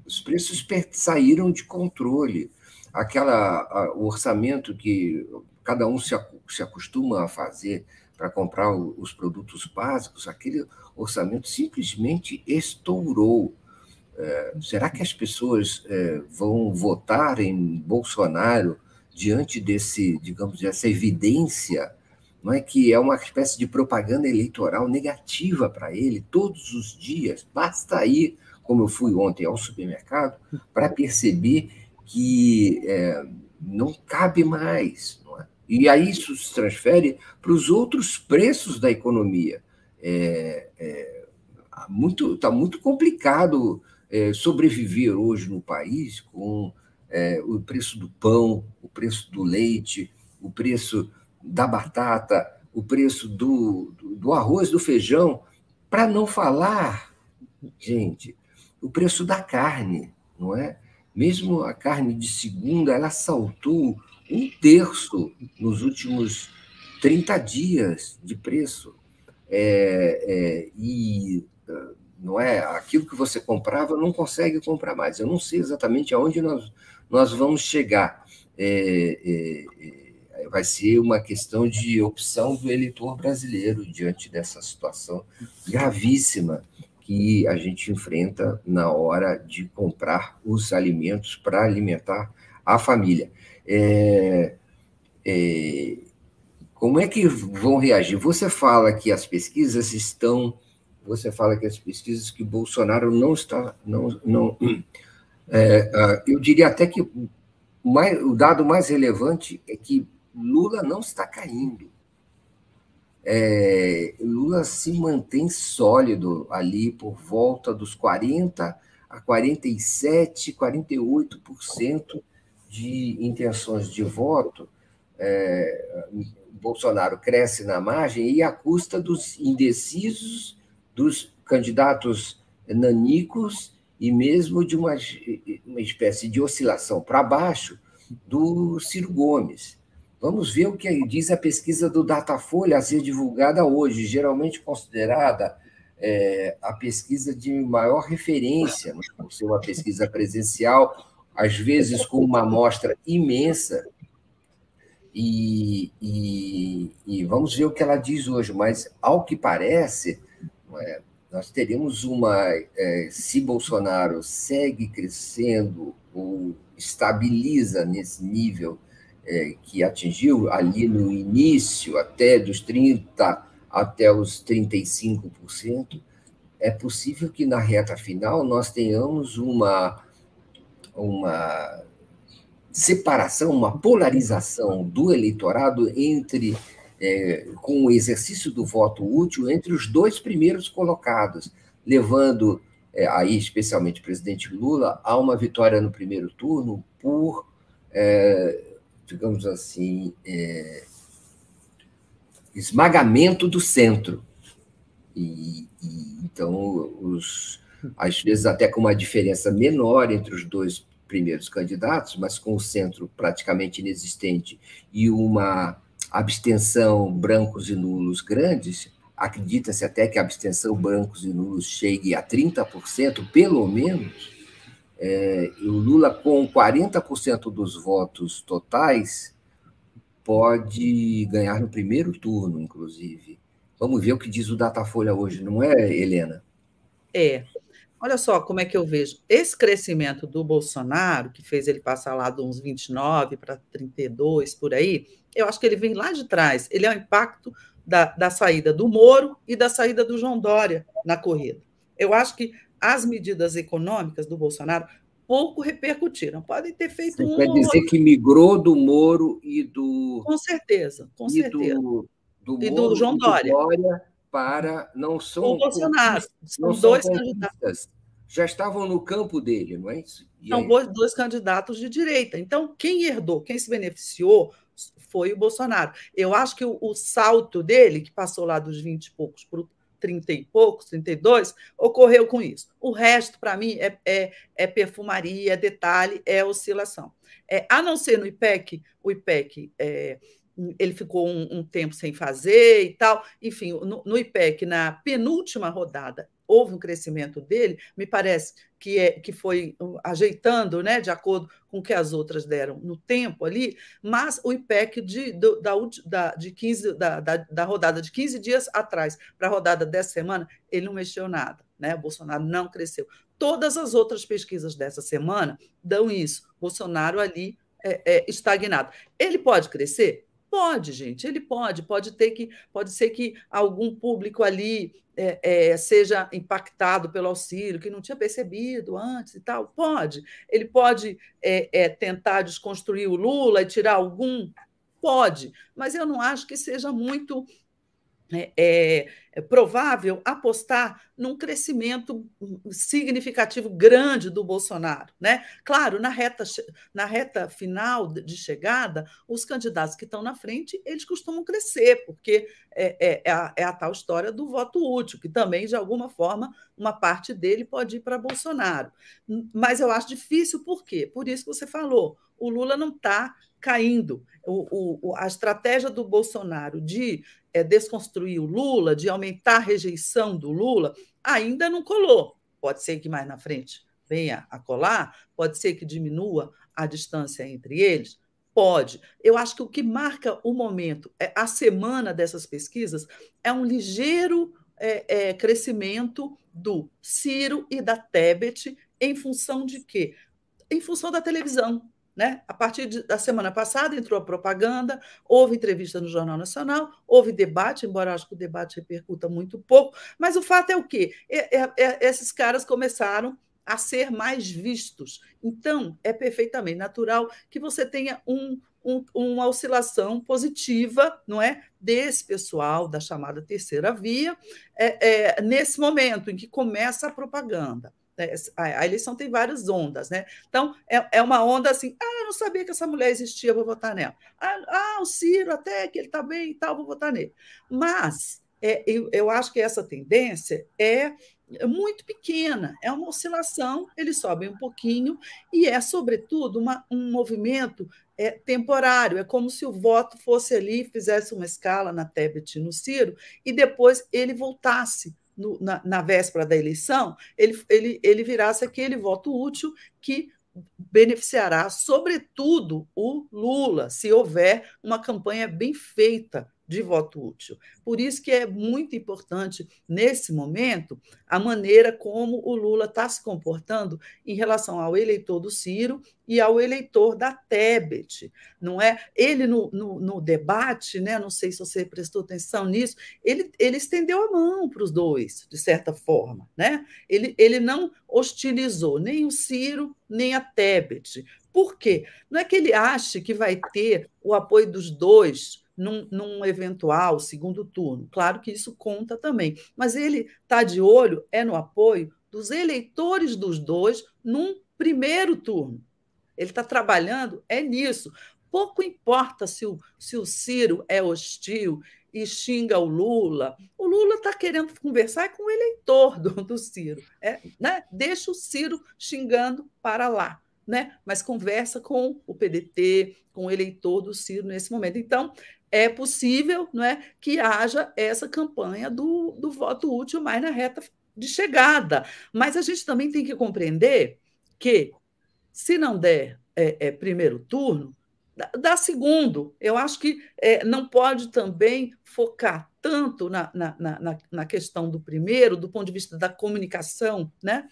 Os preços saíram de controle. Aquela, o orçamento que cada um se, se acostuma a fazer para comprar os produtos básicos, aquele orçamento simplesmente estourou. É, será que as pessoas é, vão votar em Bolsonaro diante desse, digamos, dessa evidência não é que é uma espécie de propaganda eleitoral negativa para ele todos os dias. Basta ir, como eu fui ontem ao supermercado, para perceber que é, não cabe mais. Não é? E aí isso se transfere para os outros preços da economia. É, é, muito está muito complicado é, sobreviver hoje no país com é, o preço do pão, o preço do leite, o preço da batata, o preço do, do, do arroz, do feijão, para não falar, gente, o preço da carne, não é? Mesmo a carne de segunda, ela saltou um terço nos últimos 30 dias de preço. É, é, e não é aquilo que você comprava não consegue comprar mais. Eu não sei exatamente aonde nós, nós vamos chegar. É, é, é vai ser uma questão de opção do eleitor brasileiro diante dessa situação gravíssima que a gente enfrenta na hora de comprar os alimentos para alimentar a família. É, é, como é que vão reagir? Você fala que as pesquisas estão, você fala que as pesquisas que Bolsonaro não está, não, não, é, ah, eu diria até que mais, o dado mais relevante é que Lula não está caindo. É, Lula se mantém sólido ali por volta dos 40 a 47, 48% de intenções de voto. É, Bolsonaro cresce na margem e à custa dos indecisos, dos candidatos nanicos e mesmo de uma, uma espécie de oscilação para baixo do Ciro Gomes. Vamos ver o que diz a pesquisa do Datafolha a ser divulgada hoje, geralmente considerada é, a pesquisa de maior referência, né, por ser uma pesquisa presencial, às vezes com uma amostra imensa. E, e, e, vamos ver o que ela diz hoje, mas ao que parece, é, nós teremos uma. É, se Bolsonaro segue crescendo ou estabiliza nesse nível é, que atingiu ali no início, até dos 30% até os 35%, é possível que na reta final nós tenhamos uma, uma separação, uma polarização do eleitorado entre é, com o exercício do voto útil entre os dois primeiros colocados, levando é, aí especialmente o presidente Lula a uma vitória no primeiro turno por, é, digamos assim, é, esmagamento do centro. E, e, então, os, às vezes até com uma diferença menor entre os dois primeiros candidatos, mas com o centro praticamente inexistente e uma abstenção brancos e nulos grandes, acredita-se até que a abstenção brancos e nulos chegue a 30%, pelo menos, é, o Lula, com 40% dos votos totais, pode ganhar no primeiro turno, inclusive. Vamos ver o que diz o Datafolha hoje, não é, Helena? É. Olha só como é que eu vejo. Esse crescimento do Bolsonaro, que fez ele passar lá de uns 29 para 32, por aí, eu acho que ele vem lá de trás. Ele é o impacto da, da saída do Moro e da saída do João Dória na corrida. Eu acho que as medidas econômicas do Bolsonaro pouco repercutiram. Podem ter feito Você um. Quer dizer que migrou do Moro e do. Com certeza, com certeza. Do, do e do João Dória. Dória. para. Não são. O Bolsonaro. São dois candidatos. Já estavam no campo dele, não é isso? E são aí? dois candidatos de direita. Então, quem herdou, quem se beneficiou foi o Bolsonaro. Eu acho que o, o salto dele, que passou lá dos 20 e poucos para 30 e poucos, 32, ocorreu com isso. O resto, para mim, é, é, é, perfumaria, é detalhe, é oscilação. É, a não ser no IPEC, o IPEC é, ele ficou um, um, tempo sem fazer e tal. Enfim, no, no IPEC, na penúltima rodada, houve um crescimento dele, me parece que, é, que foi ajeitando, né, de acordo com o que as outras deram no tempo ali, mas o IPEC de, da, da, de 15, da, da, da rodada de 15 dias atrás para a rodada dessa semana, ele não mexeu nada. Né? O Bolsonaro não cresceu. Todas as outras pesquisas dessa semana dão isso. Bolsonaro ali é, é, estagnado. Ele pode crescer? Pode, gente, ele pode, pode ter que, pode ser que algum público ali é, é, seja impactado pelo auxílio, que não tinha percebido antes e tal. Pode. Ele pode é, tentar desconstruir o Lula e tirar algum? Pode, mas eu não acho que seja muito é, é, é, provável apostar num crescimento significativo grande do Bolsonaro. Né? Claro, na reta, na reta final de chegada, os candidatos que estão na frente, eles costumam crescer, porque é, é, é, a, é a tal história do voto útil, que também, de alguma forma, uma parte dele pode ir para Bolsonaro. Mas eu acho difícil, por quê? Por isso que você falou, o Lula não está caindo. O, o, a estratégia do Bolsonaro de é, desconstruir o Lula, de aumentar a rejeição do Lula, ainda não colou. Pode ser que mais na frente venha a colar, pode ser que diminua a distância entre eles. Pode. Eu acho que o que marca o momento, é a semana dessas pesquisas, é um ligeiro é, é, crescimento do Ciro e da Tebet em função de quê? Em função da televisão. Né? A partir de, da semana passada entrou a propaganda, houve entrevista no Jornal Nacional, houve debate, embora acho que o debate repercuta muito pouco, mas o fato é o quê? É, é, é, esses caras começaram a ser mais vistos. Então, é perfeitamente natural que você tenha um, um, uma oscilação positiva, não é, desse pessoal da chamada terceira via, é, é, nesse momento em que começa a propaganda. Né, a eleição tem várias ondas, né? Então, é, é uma onda assim, ah, eu não sabia que essa mulher existia, vou votar nela. Ah, ah o Ciro, até que ele está bem e tal, vou votar nele. Mas é, eu, eu acho que essa tendência é muito pequena, é uma oscilação, eles sobem um pouquinho, e é, sobretudo, uma, um movimento é, temporário. É como se o voto fosse ali, fizesse uma escala na Tebet no Ciro, e depois ele voltasse no, na, na, véspera da eleição, ele, ele, ele virasse aquele voto útil que beneficiará, sobretudo, o Lula, se houver uma campanha bem feita de voto útil. Por isso que é muito importante, nesse momento, a maneira como o Lula está se comportando em relação ao eleitor do Ciro e ao eleitor da Tebet. Não é? Ele, no, no, no debate, né, não sei se você prestou atenção nisso, ele, ele estendeu a mão para os dois, de certa forma. Né? Ele, ele não hostilizou nem o Ciro, nem a Tebet. Por quê? Não é que ele ache que vai ter o apoio dos dois num, num, eventual segundo turno. Claro que isso conta também, mas ele está de olho é no apoio dos eleitores dos dois num primeiro turno. Ele está trabalhando é nisso. Pouco importa se o, se o Ciro é hostil e xinga o Lula. O Lula está querendo conversar com o eleitor do, do Ciro. É, né? Deixa o Ciro xingando para lá. Né? mas conversa com o PDT, com o eleitor do Ciro nesse momento. Então, é possível não é, que haja essa campanha do, do voto útil mais na reta de chegada. Mas a gente também tem que compreender que, se não der é, é, primeiro turno, dá, segundo. Eu acho que é, não pode também focar tanto na, na, na, na, questão do primeiro, do ponto de vista da comunicação, né?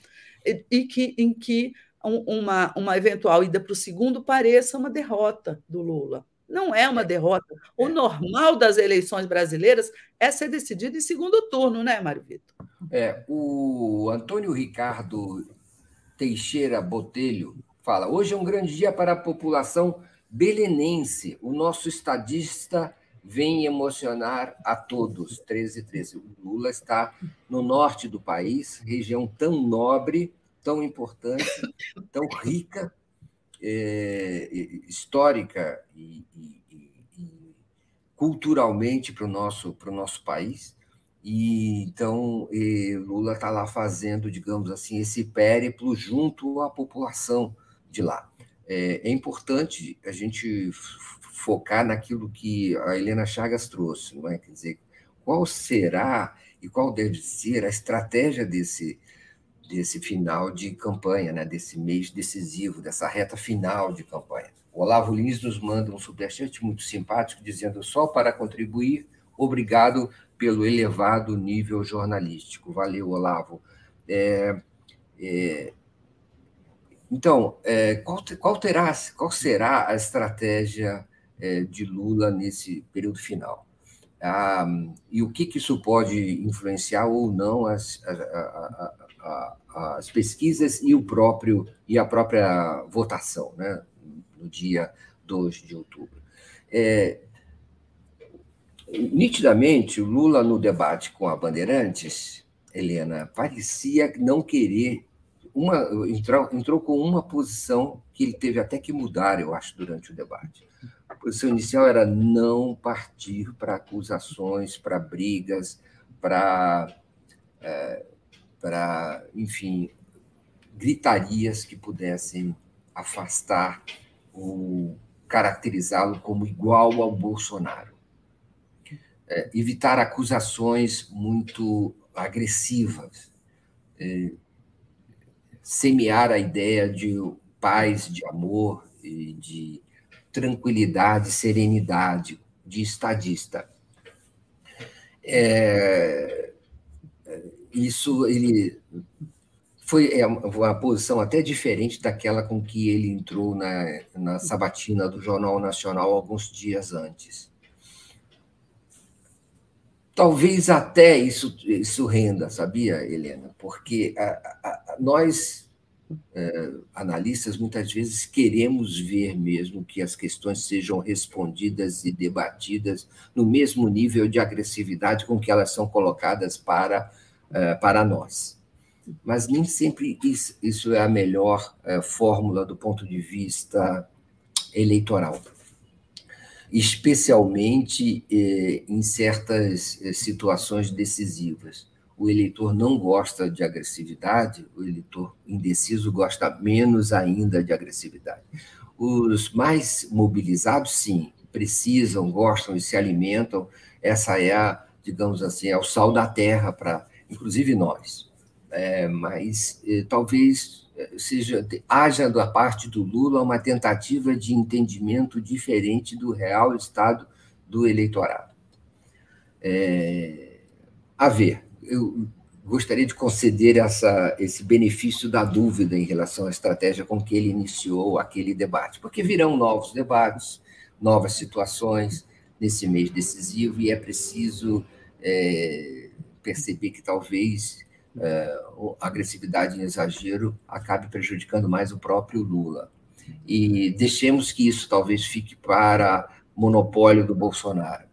e, e que, em que uma, uma eventual ida para o segundo pareça uma derrota do Lula. Não é uma é. derrota. O é. normal das eleições brasileiras é ser decidido em segundo turno, né, Mário Vitor? É, o Antônio Ricardo Teixeira Botelho fala: hoje é um grande dia para a população belenense. O nosso estadista vem emocionar a todos. 13 e 13. O Lula está no norte do país, região tão nobre, tão importante, tão rica é, histórica e, e, e culturalmente para o nosso, nosso país. E então e Lula está lá fazendo, digamos assim, esse périplo junto à população de lá. É, é importante a gente focar naquilo que a Helena Chagas trouxe, não é? Quer dizer, qual será e qual deve ser a estratégia desse desse final de campanha, né, desse mês decisivo, dessa reta final de campanha. O Olavo Lins nos manda um superchat muito simpático, dizendo só para contribuir, obrigado pelo elevado nível jornalístico. Valeu, Olavo. É, é, então, é, qual, qual, terá, qual será a estratégia é, de Lula nesse período final? Ah, e o que, que isso pode influenciar ou não as, a, a, as pesquisas e o próprio e a própria votação, né, no dia 2 de outubro. É, nitidamente, o Lula no debate com a Bandeirantes, Helena, parecia não querer uma entrou, entrou com uma posição que ele teve até que mudar, eu acho, durante o debate. A posição inicial era não partir para acusações, para brigas, para é, para, enfim, gritarias que pudessem afastar ou caracterizá-lo como igual ao Bolsonaro. É, evitar acusações muito agressivas, é, semear a ideia de paz, de amor, de tranquilidade, serenidade, de estadista. É, isso ele foi é, uma posição até diferente daquela com que ele entrou na, na sabatina do Jornal Nacional alguns dias antes. Talvez até isso, isso renda, sabia, Helena? Porque a, a, nós, é, analistas, muitas vezes queremos ver mesmo que as questões sejam respondidas e debatidas no mesmo nível de agressividade com que elas são colocadas para é, para nós. Mas nem sempre isso, isso é a melhor é, fórmula do ponto de vista eleitoral, especialmente é, em certas situações decisivas. O eleitor não gosta de agressividade, o eleitor indeciso gosta menos ainda de agressividade. Os mais mobilizados, sim, precisam, gostam e se alimentam. Essa é a, digamos assim, é o sal da terra para inclusive nós. É, mas eh, talvez seja, haja da parte do Lula uma tentativa de entendimento diferente do real estado do eleitorado. É, a ver, eu gostaria de conceder essa, esse benefício da dúvida em relação à estratégia com que ele iniciou aquele debate, porque virão novos debates, novas situações nesse mês decisivo e é preciso é, perceber que talvez é, a agressividade em exagero acabe prejudicando mais o próprio Lula. E deixemos que isso talvez fique para monopólio do Bolsonaro.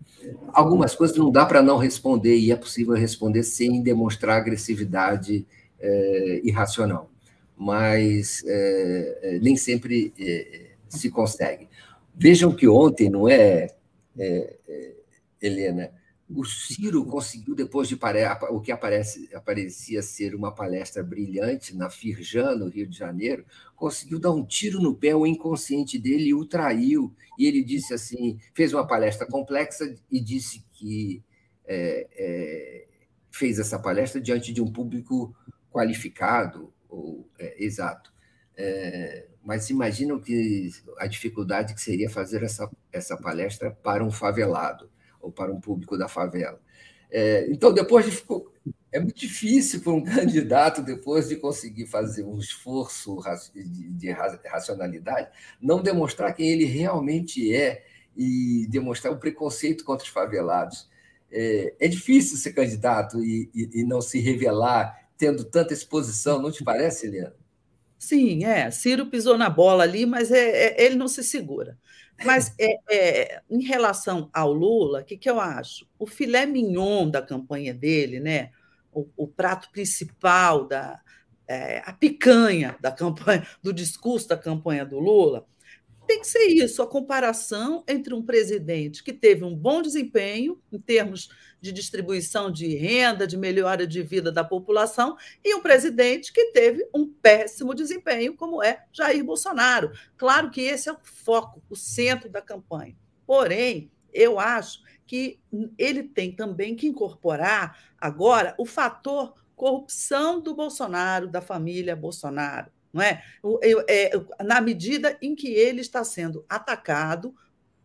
Algumas coisas não dá para não responder, e é possível responder sem demonstrar agressividade é, irracional, mas é, é nem sempre é, se consegue. Vejam que ontem, não é, é Helena? O Ciro conseguiu, depois de o que aparece, aparecia ser uma palestra brilhante na Firjan, no Rio de Janeiro, conseguiu dar um tiro no pé, o inconsciente dele o traiu. E ele disse assim: fez uma palestra complexa e disse que é, é, fez essa palestra diante de um público qualificado, ou é, exato. É, mas imaginam que a dificuldade que seria fazer essa, essa palestra para um favelado ou para um público da favela. É, então, depois de ficou, é muito difícil para um candidato, depois de conseguir fazer um esforço de, de racionalidade, não demonstrar quem ele realmente é e demonstrar o preconceito contra os favelados. É, é difícil ser candidato e, e, e, não se revelar tendo tanta exposição, não te parece, Helena? Sim, é. Ciro pisou na bola ali, mas é, é ele não se segura. Mas é, é, em relação ao Lula, o que, que eu acho? O filé mignon da campanha dele, né? o, o prato principal, da, é, a picanha da campanha, do discurso da campanha do Lula, tem que ser isso, a comparação entre um presidente que teve um bom desempenho em termos de distribuição de renda, de melhora de vida da população, e um presidente que teve um péssimo desempenho, como é Jair Bolsonaro. Claro que esse é o foco, o centro da campanha. Porém, eu acho que ele tem também que incorporar agora o fator corrupção do Bolsonaro, da família Bolsonaro não é? é? Na medida em que ele está sendo atacado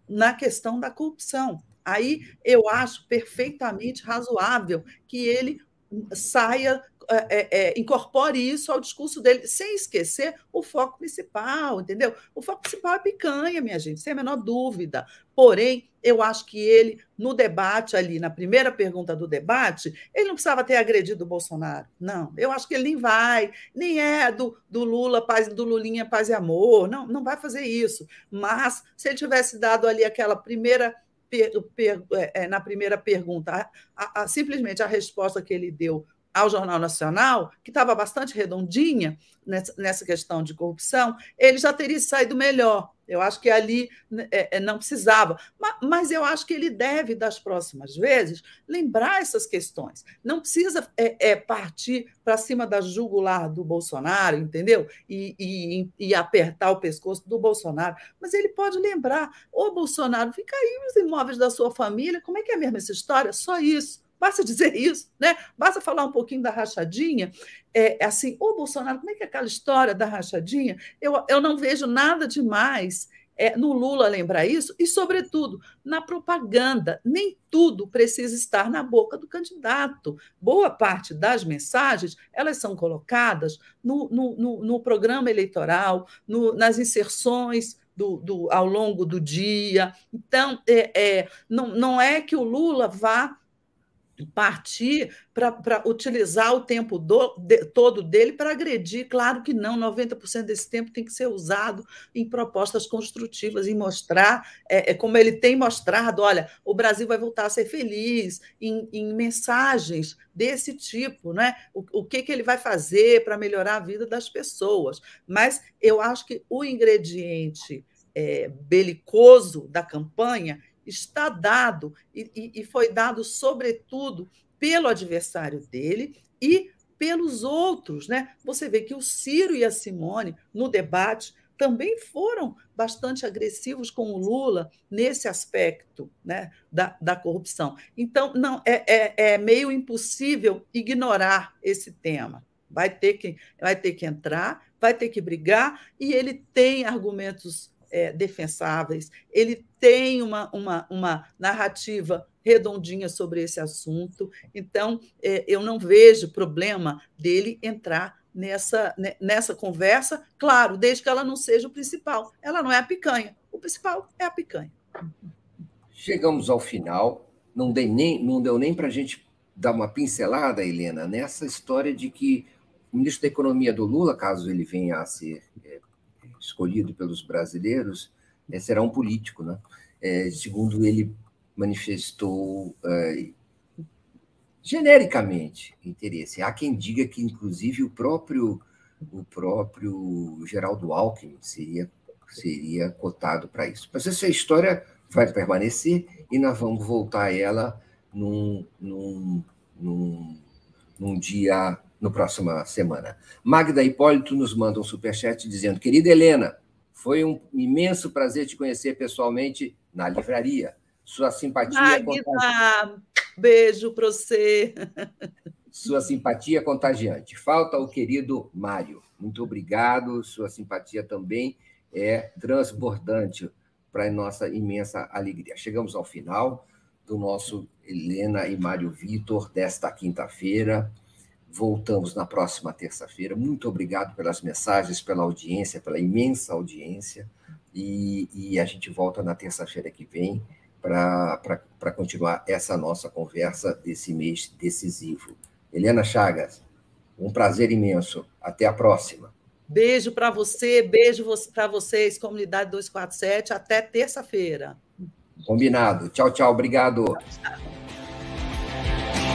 na questão da corrupção. Aí eu acho perfeitamente razoável que ele saia é, é, é, incorpore isso ao discurso dele, sem esquecer o foco principal, entendeu? O foco principal é picanha, minha gente, sem a menor dúvida. Porém, eu acho que ele, no debate ali, na primeira pergunta do debate, ele não precisava ter agredido o Bolsonaro. Não, eu acho que ele nem vai, nem é do, do Lula, paz, do Lulinha Paz e Amor, não, não vai fazer isso. Mas se ele tivesse dado ali aquela primeira. Per, é, na primeira pergunta, a, a, simplesmente a resposta que ele deu ao Jornal Nacional, que estava bastante redondinha nessa questão de corrupção, ele já teria saído melhor. Eu acho que ali né, é, é, não precisava. Mas, eu acho que ele deve, das próximas vezes, lembrar essas questões. Não precisa é partir para cima da jugular do Bolsonaro, entendeu? E, e, e, apertar o pescoço do Bolsonaro. Mas ele pode lembrar: ô Bolsonaro, fica aí os imóveis da sua família, como é que é mesmo essa história? Só isso. Basta dizer isso, né? Basta falar um pouquinho da rachadinha. É, assim, ô Bolsonaro, como é que é aquela história da rachadinha? Eu, eu não vejo nada demais é, no Lula lembrar isso, e, sobretudo, na propaganda. Nem tudo precisa estar na boca do candidato. Boa parte das mensagens elas são colocadas no, no, no, no programa eleitoral, no, nas inserções do, do, ao longo do dia. Então, é, é, não, não é que o Lula vá partir para utilizar o tempo do, de, todo dele para agredir. Claro que não, 90% desse tempo tem que ser usado em propostas construtivas, em mostrar, é, é, como ele tem mostrado: olha, o Brasil vai voltar a ser feliz, em, em mensagens desse tipo, né? o, o que, que ele vai fazer para melhorar a vida das pessoas. Mas eu acho que o ingrediente é, belicoso da campanha está dado e, e, foi dado, sobretudo, pelo adversário dele e pelos outros. Né? Você vê que o Ciro e a Simone, no debate, também foram bastante agressivos com o Lula nesse aspecto né, da, da corrupção. Então, não é, é, é meio impossível ignorar esse tema. vai ter que, vai ter que entrar, vai ter que brigar, e ele tem argumentos é, defensáveis, ele tem uma, uma, uma narrativa redondinha sobre esse assunto, então é, eu não vejo problema dele entrar nessa, nessa conversa, claro, desde que ela não seja o principal. Ela não é a picanha, o principal é a picanha. Chegamos ao final, não, dei nem, não deu nem para a gente dar uma pincelada, Helena, nessa história de que o ministro da Economia do Lula, caso ele venha a ser é, escolhido pelos brasileiros, é, será um político, né? É, segundo ele manifestou é, genericamente interesse. Há quem diga que, inclusive, o próprio o próprio Geraldo Alckmin seria seria cotado para isso. Mas essa história vai permanecer e nós vamos voltar a ela num, num, num, num dia, no próxima semana. Magda Hipólito nos manda um superchat dizendo: Querida Helena, foi um imenso prazer te conhecer pessoalmente na livraria. Sua simpatia. Magda, beijo para você. Sua simpatia contagiante. Falta o querido Mário. Muito obrigado. Sua simpatia também é transbordante para nossa imensa alegria. Chegamos ao final do nosso Helena e Mário Vitor desta quinta-feira. Voltamos na próxima terça-feira. Muito obrigado pelas mensagens, pela audiência, pela imensa audiência. E, e a gente volta na terça-feira que vem para continuar essa nossa conversa desse mês decisivo. Helena Chagas, um prazer imenso. Até a próxima. Beijo para você, beijo para vocês, comunidade 247. Até terça-feira. Combinado. Tchau, tchau. Obrigado. Tchau.